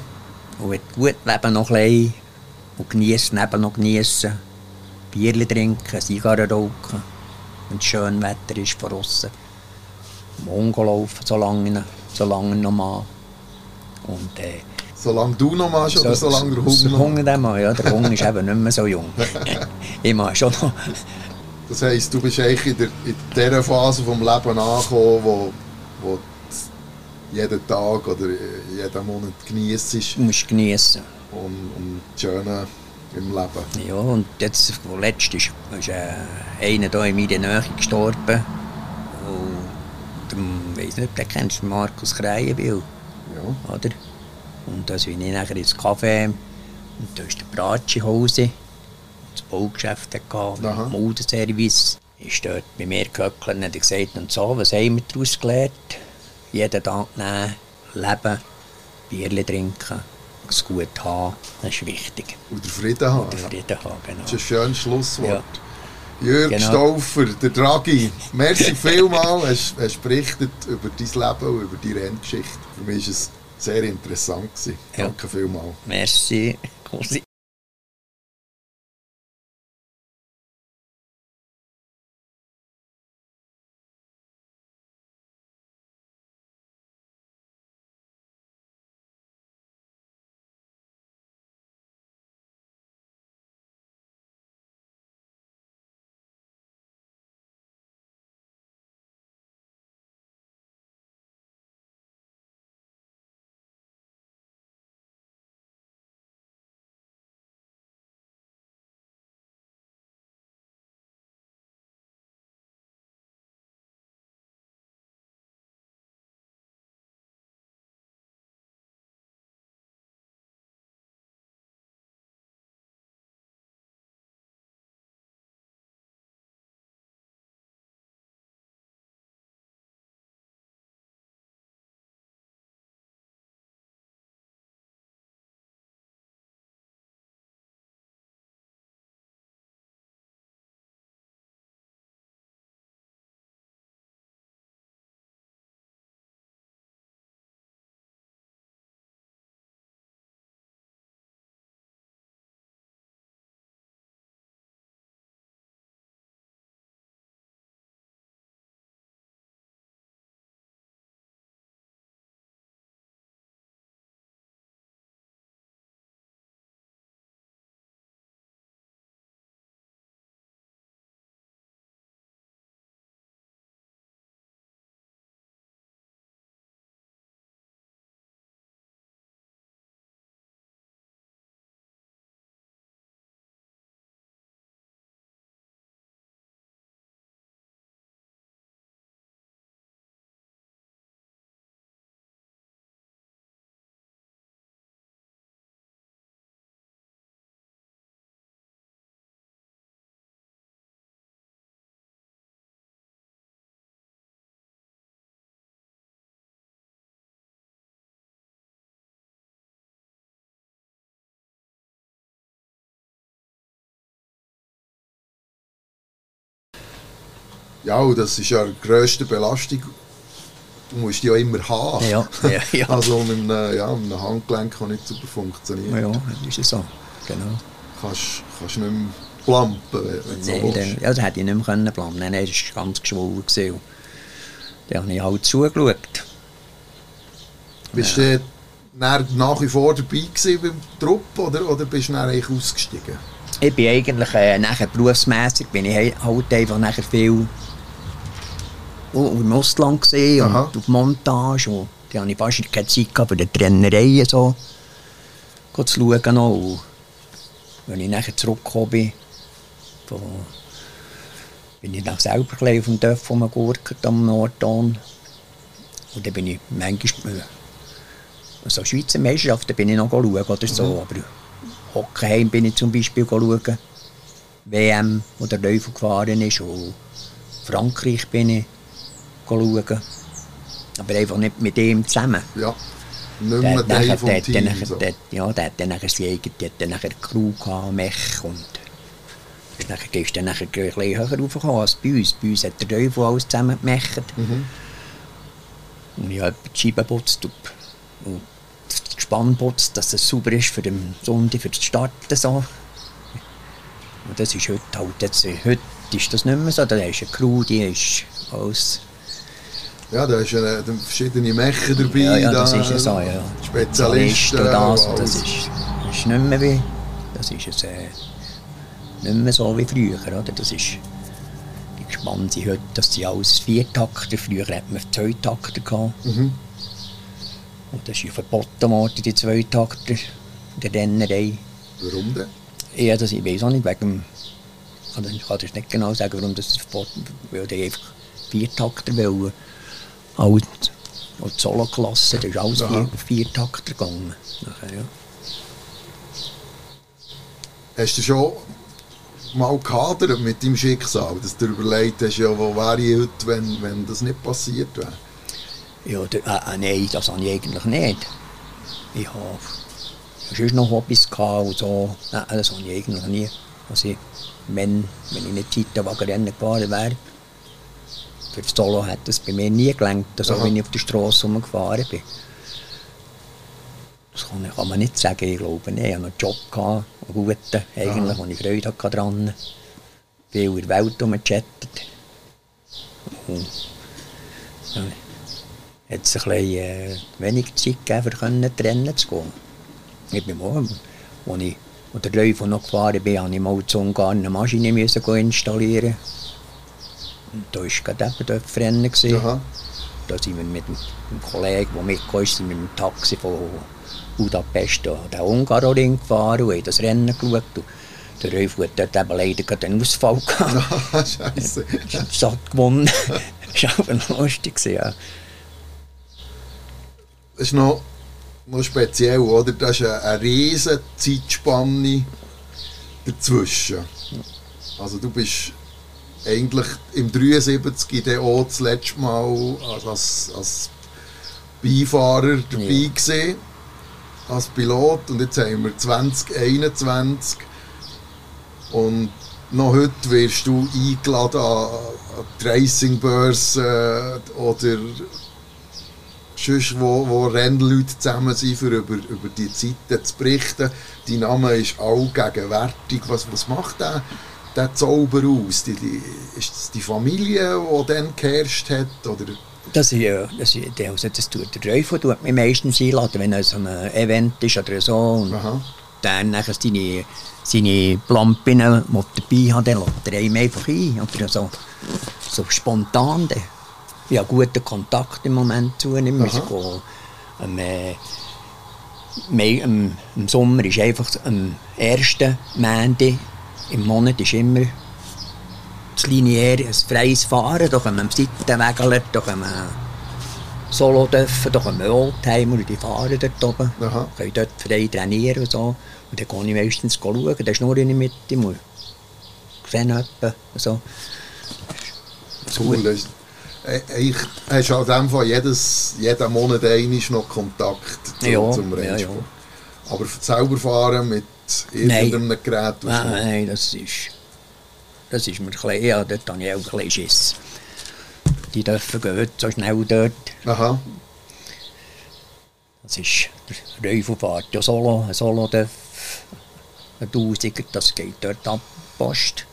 Und gut leben noch ein bisschen. Und geniessen, eben noch geniessen. Bierchen trinken, Zigarren rauchen. Wenn es schön Wetter ist von außen. Mongo laufen, solange, solange noch mal. Und äh, Solange du noch machst oder solange der der noch Hunger dann mal, ja, der Hunger ist eben nicht mehr so jung. ich mache schon noch. Das heisst, du bist eigentlich in, der, in dieser Phase vom Leben angekommen, wo, wo jeden Tag oder jeden Monat genießt Du musst geniessen. Und, und das Schöne im Leben. Ja, und jetzt, wo letzt ist, ist äh, einer hier in meiner Nähe gestorben. Und ich weiss nicht, ob du den kennst, Markus Kreienbill, Ja. oder? Und da bin ich nachher ins Café und da ist der Bratschi-Hause, das Baugeschäft hatte. Modeservice. Ist dort bei mir gehöckelt und hat gesagt, und so, was haben wir daraus gelernt? Jeden Tag nehmen, leben, Bierchen trinken, es gut haben, das ist wichtig. Und den Frieden haben. Den Ja. Frieden haben, genau. Das ist ein schönes Schlusswort. Ja. Jürg Genau. Stauffer, der Draghi, merci vielmal, hast, hast berichtet über dein Leben und über die Renngeschichte. Für mich war es sehr interessant. Gewesen. Ja. Danke vielmals. Merci. Ja, und das ist ja die grösste Belastung. Du musst die ja immer haben. Ja, ja, ja. Also mit einem, ja, mit einem Handgelenk kann nicht super funktionieren. Ja, das ist so. Genau. Kannst, kannst nicht mehr plampen, wenn du willst. dann, ja, das hätte ich nicht mehr können planen. Nein, nein, das war ganz geschwollen. gewesen. Dann habe ich halt zugeschaut. Bist du dann nach wie vor dabei gewesen beim Trupp oder, oder bist du dann eigentlich ausgestiegen? Ich bin eigentlich äh, nachher berufsmässig bin ich halt einfach nachher viel im Ausland gesehen Aha. und auf Montage und dann hatte ich fast keine Zeit gehabt für die Trennereien so zu schauen. Und wenn ich nachher zurückgekommen bin, von, bin ich dann selber auf dem Dörf rumgegurkt am Nordton und dann bin ich manchmal äh, also Schweizer Meisterschaften bin ich noch schauen oder so, aber Hockeyheim bin ich zum Beispiel schauen. WM, wo der Teufel gefahren ist. Und Frankreich bin ich schauen. Aber einfach nicht mit ihm zusammen. Ja. Nicht Der mehr hat Teil vom der, hat dann Team. nachher, So. der, ja, der hat dann nachher seine eigene, der dann Crew gehabt, Mech und nachher, der ist dann ein bisschen höher raufgekommen als bei uns. Bei uns hat der Teufel alles zusammen gemacht. Mhm. Und ich habe die Scheiben geputzt und, das Gespann geputzt, dass es sauber ist für den Sonntag, für das Starten. So. Und das ist heute halt, jetzt, heute ist das nicht mehr so. Da ist eine Crew, die ist alles... Ja, da ist äh, da verschiedene Mecher dabei. Ja, ja, das da, ist ja so, ja. Spezialisten. und das, und das ist, ist nicht mehr wie... Das ist es, äh, nicht mehr so wie früher, oder? Das ist... Die Gespanne sind heute, das sind alles Viertakter. Früher hat man Zweitakter gehabt. Mhm. Und das ist ja verboten worden, die Zweitakter der Rennerei. Warum denn? Ja, das, ich weiß auch nicht, wegen dem, ich kann, ich kann das nicht genau sagen, warum das verboten weil die einfach Viertakter wollen. Alt, und die Solo-Klasse, da ist alles Aha. vier, Viertakter gegangen. Nachher, ja. Hast du schon mal gehadert mit deinem Schicksal, dass du überlegt hast, ja, wo wäre ich heute, wenn, wenn das nicht passiert wäre? Ja, der, äh, äh, nein, das habe ich eigentlich nicht. Ich habe sonst noch Hobbys gehabt und so. Nein, das habe ich eigentlich nie. Also, wenn, wenn ich nicht Zeitenwagenrennen gefahren wäre, für das Solo hat das bei mir nie gelangt, so wie ich auf der Straße rumgefahren bin. Das kann, kann man nicht sagen, ich glaube nicht. Ich hatte einen Job, gehabt, einen guten, eigentlich, wo ich Freude hatte dran. Viel in der Welt rumgechattet. Und dann hat es ein bisschen äh, wenig Zeit gegeben, für können, Rennen zu gehen. Ich bin mal, als ich der Teufel noch gefahren bin, musste ich mal zu Ungarn eine Maschine installieren. Da war gerade eben dort Rennen. gewesen. Aha. Da sind wir mit einem Kollegen, der mitgekommen ist, sind wir mit dem Taxi von Budapest an den Ungaroring gefahren und haben das Rennen geschaut. Und der Teufel hat dort eben leider einen Ausfall gehabt. Scheiße. Die Stadt gewonnen. das war aber noch lustig. Ja. Das ist noch, noch speziell, oder? Das ist eine, eine riesige Zeitspanne dazwischen. Also du bist eigentlich im 73 dann auch das letzte Mal als, als Beifahrer dabei Ja. gewesen, als Pilot. Und jetzt haben wir 2021 und noch heute wirst du eingeladen an, an die Racingbörse oder sonst, wo, wo Rennleute zusammen sind, für über, über die Zeiten zu berichten. Dein Name ist allgegenwärtig. Was, was macht der, der Zauber aus? Die, die, ist das die Familie, die dann geherrscht hat? Oder? Das, ist, ja- das, also das tut der Teufel tut mich meistens einladen, wenn er so ein Event ist oder so. Und Aha. dann nachher seine, seine Lampinnen, die er dabei hat, dann lädt er einem einfach ein. Oder so, so spontan. dann. Ich habe guten Kontakt im Moment zu ihm. Wir am, äh, Mai, im, Sommer ist einfach am ersten Montag im Monat ist immer das lineäre, ein freies Fahren. Da am Seitenwägler, da können wir Solo dürfen, da wir Oldtimer, die fahren dort oben. Aha. Können dort frei trainieren und so. Und dann gehe ich meistens schauen, da ist nur in der Mitte. muss sehen etwa, so. Cool. Ist, äh, ich, hast du an dem Fall jedes, jeden Monat einmal noch Kontakt zu, Ja, zum ja, Rennsport. ja. Aber selber fahren mit irgendeinem Gerät? Nein, nein, das ist... das ist mir ein bisschen, ja, dort habe ich auch ein Schiss. Die dürfen gehen so schnell dort. Aha. Das ist der fährt ja solo, ein Solo darf ein Tausiger, das geht dort ab, Post.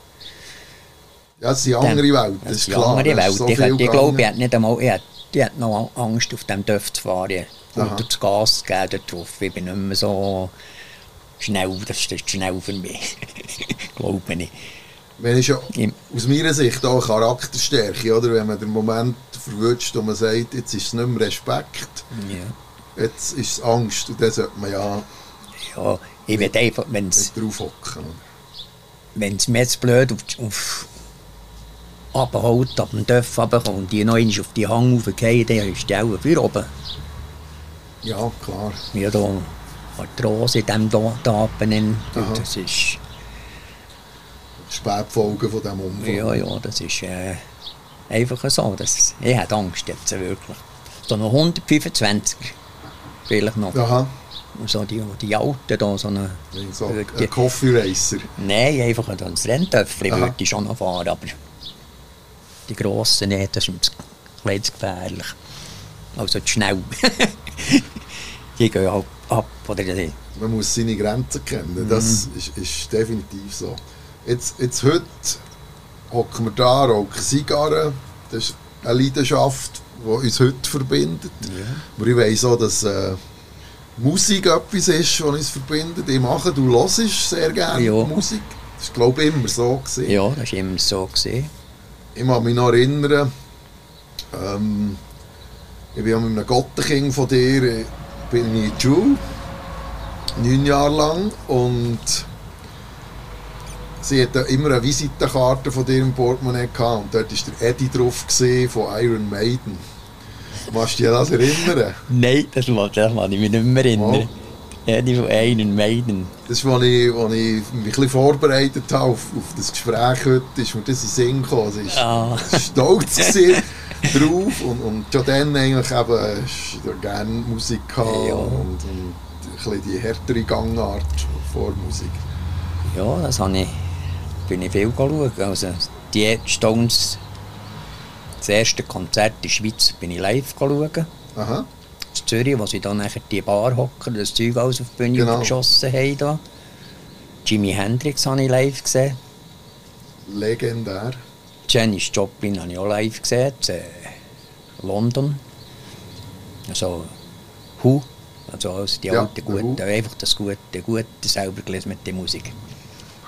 Ja, das sind andere Welten, das ist ist klar. andere Welt. ist so ich, ich glaube, ich hat nicht einmal, ich hat, ich hat noch Angst, auf dem Dörf zu fahren. Aha. Unter das Gas zu geben dort drauf. Ich bin nicht mehr so schnell, das ist schnell für mich. glaube ich. Wenn ist ja Im- aus meiner Sicht auch Charakterstärke, oder? Wenn man den Moment verwünscht und man sagt, jetzt ist es nicht mehr Respekt, Ja. jetzt ist es Angst und dann sollte man ja ja, ich will einfach, wenn es nicht drauf hocken. wenn es mir jetzt blöd auf, auf abholt, ab dem Dörf runterkommt und die noch einmal auf die Hang raufgehen, dann ist die auch für oben. Ja, klar. Ja, da Arthrose in diesem Tapen. Aha. Das ist, Spätfolgen von diesem Unfall. ja, ja, das ist äh, einfach so. Das, ich habe Angst jetzt wirklich. So noch 125 vielleicht noch. Aha, So die, die Alten da, so eine... so die, ein Coffee Racer. Nein, einfach das Renntöpfchen Aha. würde ich schon noch fahren, aber die grossen nicht, das ist ein bisschen gefährlich. Also zu schnell. die gehen halt ab. Oder Man muss seine Grenzen kennen. Mhm. Das ist, ist definitiv so. Jetzt, jetzt heute hocken wir da, rauchen Zigarren. Das ist eine Leidenschaft, die uns heute verbindet. Aber ich weiss auch, dass äh, Musik etwas ist, was uns verbindet. Ich mache, du hörst sehr gerne Ja. Musik. Das war, glaube ich, immer so. Gewesen. ja, das war immer so. Gewesen. Ich kann mich noch erinnern, ähm, ich bin ja mit einem Gottenkind von dir, bin ich Schule, neun Jahre lang, und sie hatte immer eine Visitenkarte von dir im Portemonnaie gehabt, und dort war der Eddie drauf von Iron Maiden. Kannst du dich an das erinnern? Nein, das mag, das mag ich mich nicht mehr erinnern. Ja, die von Einen Maiden. Das, was ich, als ich mich ein vorbereitet habe auf, auf das Gespräch heute, ist mir das in den Sinn gekommen. Also ich Ah. war stolz gewesen drauf und, und schon dann eigentlich eben, äh, ist ja gerne Musik Ja. und, und ein die härtere Gangart vor Musik. Ja, das habe ich, bin ich viel schauen. Also, die Stones, das erste Konzert in der Schweiz, bin ich live schauen. Aha, in Zürich, wo sie dann nachher die Bar hocken, das Zeug alles auf die Bühne Genau. geschossen haben. Da. Jimi Hendrix habe ich live gesehen. legendär. Janis Joplin habe ich auch live gesehen, in London. Also Who, also alles die Ja, alten guten, einfach das Gute, Gute selber gelesen mit der Musik.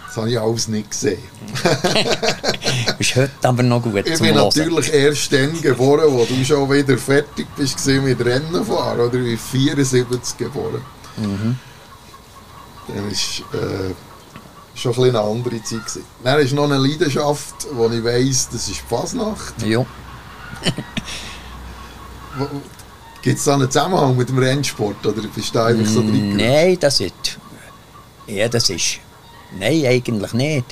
Das habe ich alles nicht gesehen. Ist heute aber noch gut Ich bin Hören. natürlich erst dann geboren, wo du schon wieder fertig bist mit Rennen fahren, oder? Ich bin 74 geboren. Mhm. Dann ist äh, schon ein eine andere Zeit gewesen. Dann ist noch eine Leidenschaft, wo ich weiss, das ist die Fasnacht. Ja, Gibt es da einen Zusammenhang mit dem Rennsport, oder bist du einfach so drin? Nein, das ist. Ja, das ist. Nein, eigentlich nicht.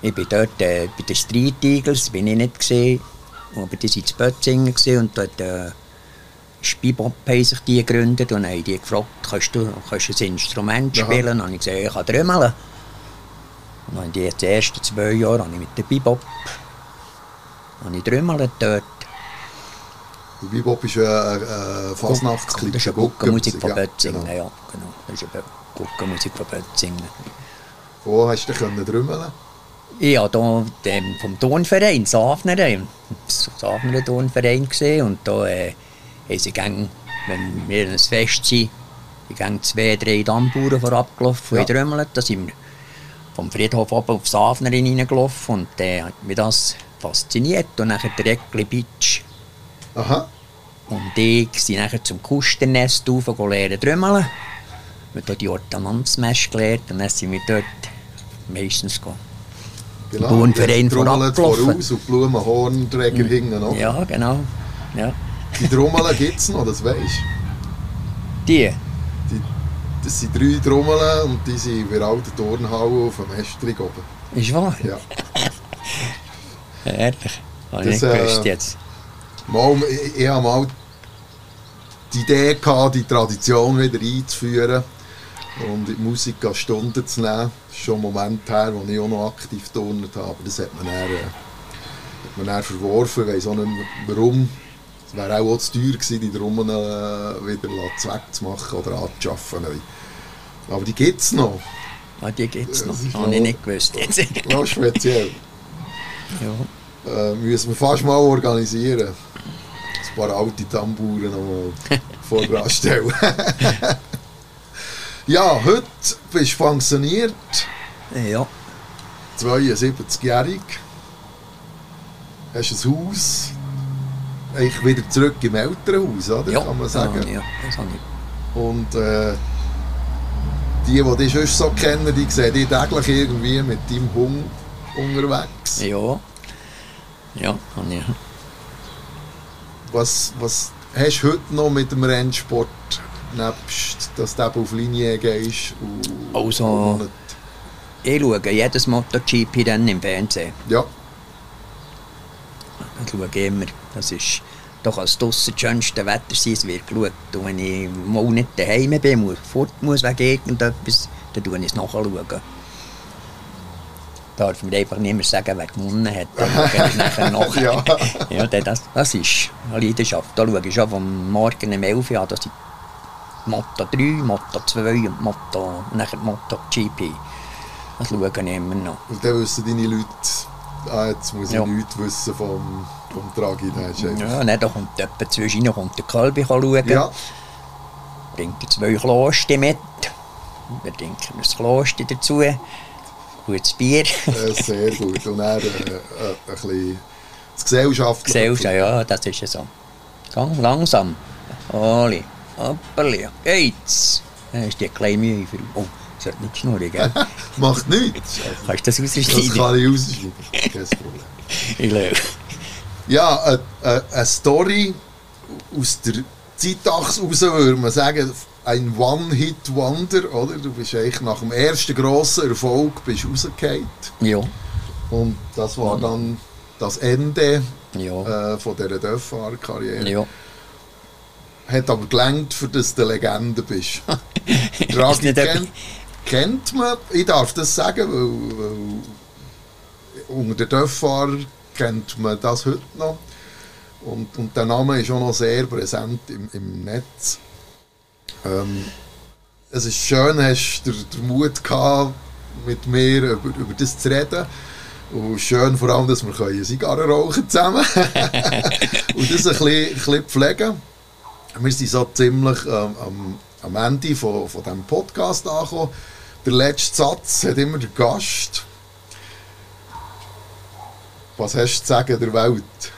Ich bin dort äh, bei den Street Eagles, bin ich nicht gesehen. Aber die waren in Bötzingen und dort äh, Spibop haben sich die gegründet und haben die gefragt, kannst du, kannst du ein Instrument Aha. spielen? Und dann habe ich gesagt, ich kann trommeln. Und dann die, die ersten zwei Jahre habe ich mit dem Bebop habe ich trommelt dort. Der Bebop ist ein äh, Fasnachtsclip. Das ist eine Guckenmusik von ja, Bötzingen, genau. ja, genau. Das ist eine Guckenmusik von Bötzingen. Wo hast du denn? Ich habe hier den, vom Turnverein, Safner, Safner Turnverein gesehen und da äh, haben sie gern, wenn wir ein Fest sind, die gehen zwei, drei Dammbauern vorabgelaufen Ja. und. Da sind wir vom Friedhof oben auf Safner hineingelaufen und äh, hat mich das fasziniert. Und nachher der Eckli Bitsch Aha. und ich sind nachher zum Kusternest rauf und lernen trömmeln. Wir haben die Ordnanzmesse gelernt und dann sind wir dort meistens gegangen. Genau. Turnverein Die trommelt vorabgelaufen. voraus und Blumenhornträger hinten noch. Ja, genau. Ja. Die Trommeln gibt es noch, das weisst Die? die, Das sind drei Trommeln und die sind bei der alten Turnhalle auf dem Estrich oben. Ist wahr? Ja. Ehrlich. Habe ich Das, nicht äh, gewusst jetzt. Mal, ich, ich habe mal die Idee gehabt, die Tradition wieder einzuführen. und in die Musik an Stunden zu nehmen. Das ist schon ein Moment her, wo ich auch noch aktiv turnet habe, aber das hat man dann, äh, hat man dann verworfen, ich weiss auch nicht mehr warum. Es wäre auch, auch zu teuer gewesen, die drum äh, wieder wegzumachen oder anzuschaffen. neu. Aber die gibt es noch. Ah, die gibt es noch. Das Habe ich noch- nicht gewusst. Jetzt. Ja, speziell. ja. Äh, müssen wir fast mal organisieren. Ein paar alte Tamburen nochmal vorne stellen. ja, heute bist du pensioniert, ja. 72-jährig. Hast ein Haus. Eigentlich wieder zurück im Elternhaus, oder? ja. Kann man sagen. Ja, das habe ich. Und äh, die, die dich sonst so kennen, die sehen dich täglich irgendwie mit deinem Hund unterwegs. Ja. Ja, habe ich. Was, was hast du heute noch mit dem Rennsport, nebst, dass du auf Linie gehst? Und Also- und Ich schaue jedes MotoGP-Rennen im Fernsehen. Ja, schaue ich immer. Das ist doch als draussen das schönste Wetter sein, es wird geschaut. Und wenn ich mal nicht daheim bin, muss, fort muss wegen irgendetwas, dann schaue ich es nachschauen. Darf mir einfach nicht mehr sagen, wer gewonnen hat. Dann schaue ich nachher nach. Ja. ja, das, das ist eine Leidenschaft. Da schaue ich schon vom Morgen um 11 Uhr an, das sind Moto 3, Moto 2 und Moto, nachher Moto GP. Das schaue ich immer noch. und dann wissen deine Leute, ah, jetzt muss ich Ja. nichts wissen vom, vom Tragi. Dann hast du einfach- Ja, dann kommt jemand zwischen kommt der Kalbi schauen. ja, bringt zwei Kloster mit. Wir trinken das Kloster dazu. Gutes Bier. äh, sehr gut. Und dann äh, äh, ein bisschen das Gesellschaftliche. Gesellschaft, ja, das ist ja so. Gang langsam. Oli, hoppali, geht's. Dann ist die kleine Mühe für... Oh, das sollte nicht schnurren, gell? Macht nichts. Kannst du das das rausschneiden? kann ich rausschneiden. Kein Problem. Ich glaube. Ja, äh, äh, eine Story aus der Zeitachse raus würde man sagen, ein One-Hit-Wonder, oder? Du bist eigentlich nach dem ersten grossen Erfolg bist rausgefallen. Ja, Und das war dann das Ende ja, äh, von dieser Dörffahrerkarriere. ja. Hat aber gelangt, für dass du eine Legende bist. Ist kennt, kennt man, ich darf das sagen, weil, weil unter den Dörffahrern kennt man das heute noch. Und, und der Name ist auch noch sehr präsent im, im Netz. Ähm, es ist schön, hast du den, den Mut gehabt, mit mir über, über das zu reden. Und schön vor allem, dass wir können Zigarren rauchen zusammen und das ein bisschen, ein bisschen pflegen. Wir sind so ziemlich ähm, am, am Ende von, von diesem Podcast angekommen. Der letzte Satz hat immer der Gast. Was hast du zu sagen der Welt?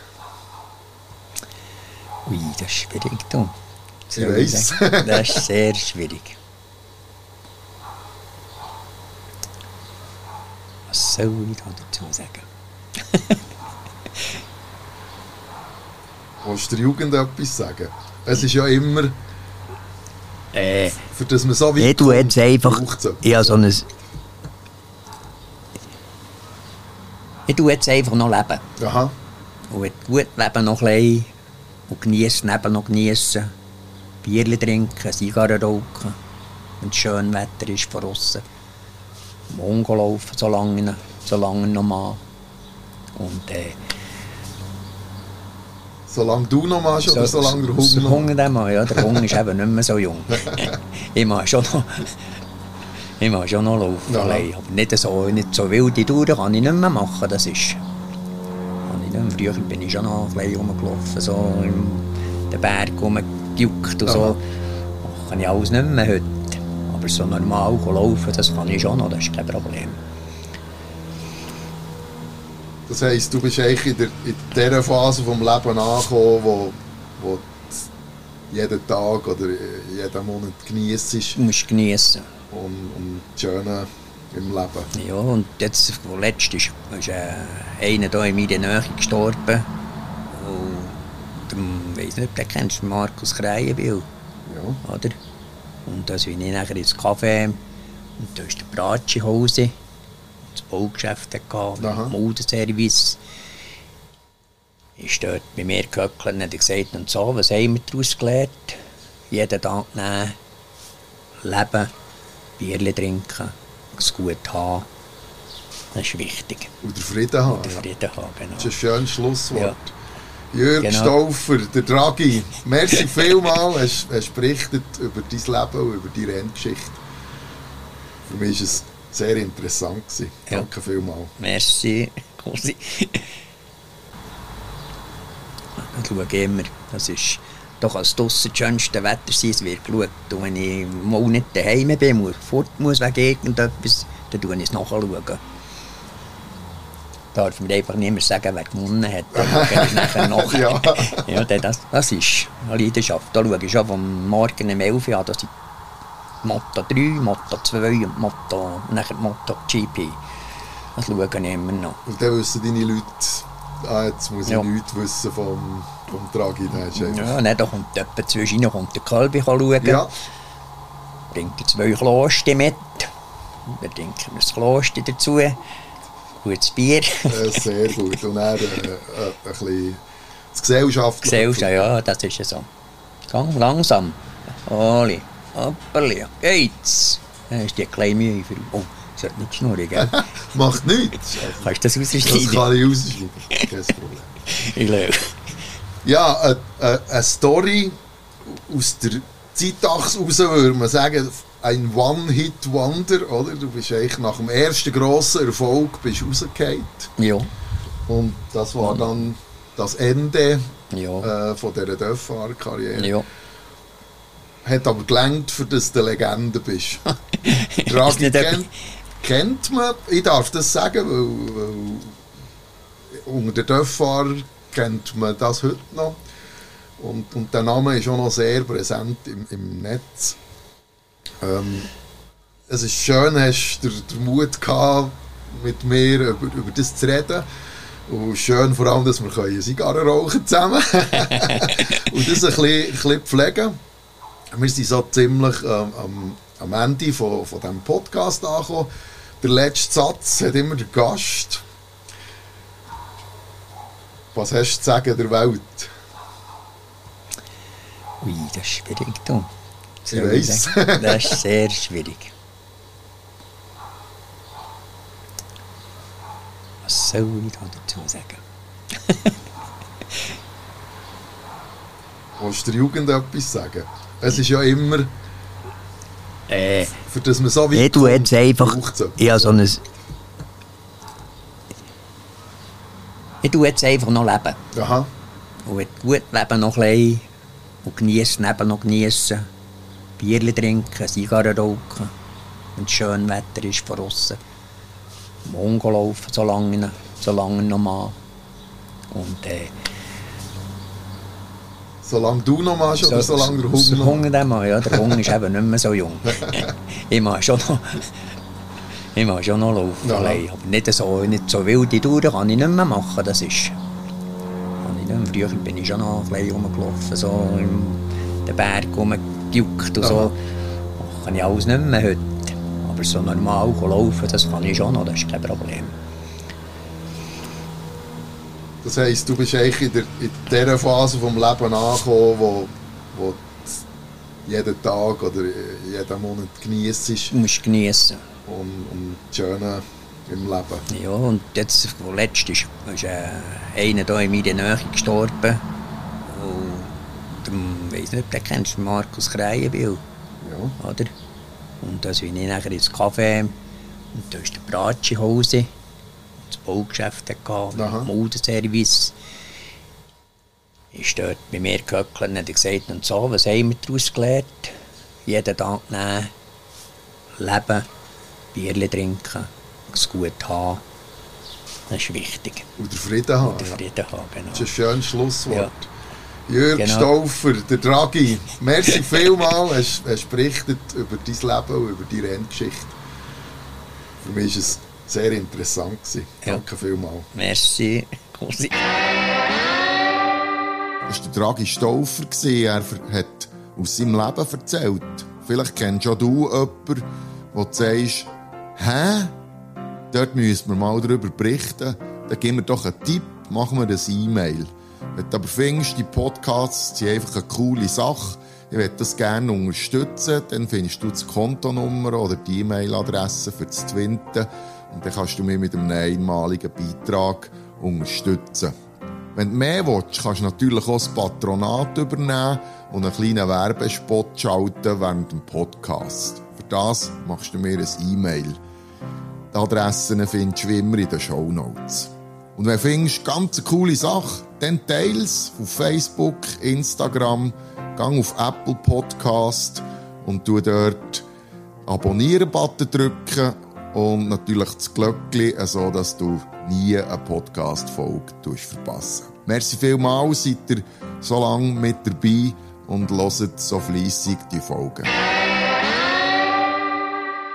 Ui, das ist schwierig, du. Ich sagen? Das ist sehr schwierig. Was soll ich da dazu sagen? Willst du der Jugend etwas sagen? Es ist ja immer, Äh, für das man so weit ich tue jetzt einfach... Ich habe so ein... Ich tue jetzt einfach noch leben. Aha, Und gut leben noch ein. Und geniessen, Leben noch geniessen. Bierchen trinken, Zigarren rauchen. Wenn es schön Wetter ist von außen. Mongo laufen, solange, solange noch mal. Und äh, solange du noch machst oder solange der Hund der noch Hunger dann mal, ja, der Hunger ist eben nicht mehr so jung. ich mache schon noch... Ich mache schon noch laufen, Ja. allein. aber nicht so, nicht so wilde Touren kann ich nicht mehr machen, das ist... Kann ich nicht mehr. Früher bin ich schon noch ein bisschen rumgelaufen, so in den Berg rumgejuckt und so. Das kann ich alles nicht mehr heute. Aber so normal laufen, das kann ich schon noch, das ist kein Problem. Das heisst, du bist eigentlich in, der, in dieser Phase vom Leben angekommen, wo, wo du jeden Tag oder jeden Monat genießt Du musst genießen. und, und das Schöne im Leben. Ja, und jetzt, vorletzt ist, ist äh, einer hier in meiner Nähe gestorben. Und ich weiß nicht, du den kennst, Markus Kreienbill, Ja. oder? Und da bin ich nachher ins Café und da ist der Bratschi-Hause, Baugeschäft gehabt, Aha. Modeservice. Ist dort bei mir gehöckelt und hat gesagt, und so, was haben wir daraus gelernt? Jeden Tag nehmen, leben Bierchen trinken, es gut haben. Das ist wichtig. Und der Frieden haben. Den Frieden haben, genau. Das ist ein schönes Schlusswort. Ja. Jürg Genau. Stauffer, der Draghi, merci vielmal. Hast, hast berichtet über dein Leben und über deine Renngeschichte. Für mich war es sehr interessant. Gewesen. Ja. Danke vielmal. Merci, Cosi. Ich schaue immer. Das ist doch als draussen das schönste Wetter sein, es wird geschaut. Und wenn ich mal nicht daheim bin, muss, fort muss wegen irgendetwas, dann schaue ich es nachschauen. Darf mir einfach nicht mehr sagen, wer gewonnen hat. Dann schaue ich nachher nach. Ja. ja, das, das ist eine Leidenschaft. Da schaue ich schon vom Morgen um 11 Uhr an, dass ich Motto 3, Motto 2 und Motto, nachher Motto GP. Das schaue ich immer noch. Und dann wissen deine Leute, ah, jetzt muss ich Ja. nichts wissen vom, vom einfach- Ja, dann da kommt jemand zwischen kommt der Kalbi schauen. ja. Bringt er zwei Kloster mit. Dann trinken wir das Kloster dazu. Gutes Bier. Äh, sehr gut. Und dann äh, äh, ein bisschen das Gesellschaftliche. Gesellschaft, ja, das ist ja so. Gang langsam. Oli, hopperli, geht's. Dann ist die kleine für... Oh, das sollte nicht schnurren, gell? Macht nichts. Kannst du das Das rausschneiden? kann ich rausschneiden. Kein Problem. Ich glaube. Ja, eine, eine, eine Story aus der Zeitachse raus, würde man sagen, ein One-Hit-Wonder, oder? Du bist eigentlich nach dem ersten grossen Erfolg bist rausgefallen. Ja, Und das war dann das Ende ja, äh, von dieser Dörffahrerkarriere. ja. Hat aber gelangt, für dass du eine Legende bist. Ist Draghi kennt, kennt man, ich darf das sagen, weil, weil unter den Dörffahrern kennt man das heute noch. Und, und der Name ist auch noch sehr präsent im, im Netz. Ähm, es ist schön, hast du den, Mut gehabt, mit mir über, über das zu reden. Und schön vor allem, dass wir können Zigarren rauchen zusammen und das ein bisschen, ein bisschen pflegen. Wir sind so ziemlich ähm, am, am Ende von, von diesem Podcast angekommen. Der letzte Satz hat immer der Gast. Was hast du zu sagen der Welt? Ui, das ist schwierig, du. Ich sagen? Das ist sehr schwierig. Was soll ich da dazu sagen? Willst du der Jugend etwas sagen? Es ist ja immer, Äh, für das man so weit ich tue jetzt einfach... habe so ein... Ich tue jetzt einfach noch leben. Aha. Und gut leben noch ein. Und geniessen, Leben noch geniessen. Bierchen trinken, Zigarren rauchen. Wenn es schön Wetter ist von außen. Mongo laufen, solange, solange noch mal. Und äh, Solange du noch machst oder solange der Hunger noch Hunger der ja, der Hunger ist eben nicht mehr so jung. ich mache schon noch, ich mache schon noch laufen, Ja. allein. aber nicht so, nicht so wilde Touren kann ich nicht mehr machen, das ist... Kann ich. Früher bin ich schon noch ein bisschen rumgelaufen, so in den Berg rumgejuckt und so. Aha. Das kann ich alles nicht mehr heute. Aber so normal laufen, das kann ich schon noch, das ist kein Problem. Das heisst, du bist eigentlich in, der, in dieser Phase vom Leben angekommen, wo, wo du jeden Tag oder jeden Monat genießt Du musst genießen. und, und das Schöne im Leben. Ja, und jetzt, wo letzt ist, ist äh, einer hier in meiner Nähe gestorben. Und ich weiß nicht, ob du den kennst, Markus Kreienbill, Ja. oder? Und da bin ich nachher ins Café und da ist der Bratschi Hause, das Baugeschäft hatte, Aha. Modeservice. Ist dort bei mir gehöckelt und hat gesagt, und so, was haben wir daraus gelernt? Jeden Tag nehmen, leben, Bierchen trinken, es gut haben. Das ist wichtig. Und den Frieden haben. Den Frieden haben, genau. Das ist ein schönes Schlusswort. Ja. Jürg Genau. Stauffer, der Draghi, merci vielmal, hast, hast berichtet über dein Leben und über deine Renngeschichte. Für mich war es sehr interessant. Gewesen. Ja. Danke vielmals. Merci. Cosi. Das war der Draghi Stauffer. Er hat aus seinem Leben erzählt. Vielleicht kennst auch du jemanden, wo du sagst, hä? Dort müssen wir mal darüber berichten. Dann gib mir doch einen Tipp, mach mir ein E-Mail. Wenn du aber findest, die Podcasts sind einfach eine coole Sache, ich würde das gerne unterstützen, dann findest du die Kontonummer oder die E-Mail-Adresse für das Twinten und dann kannst du mich mit einem einmaligen Beitrag unterstützen. Wenn du mehr willst, kannst du natürlich auch das Patronat übernehmen und einen kleinen Werbespot schalten während dem Podcast. Für das machst du mir ein E-Mail. Die Adressen findest du wie immer in den Show Notes. Und wenn du findest, ganz eine coole Sache, dann teile es auf Facebook, Instagram, gang auf Apple Podcast und tu dort Abonnieren-Button drücken und natürlich das Glöckchen, so dass du nie eine Podcast-Folge verpassen Merci vielmals, seid ihr so lange mit dabei und hört so fleissig die Folgen.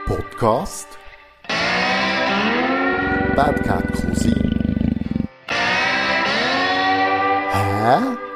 Podcast Bad Cat Cousin Hä?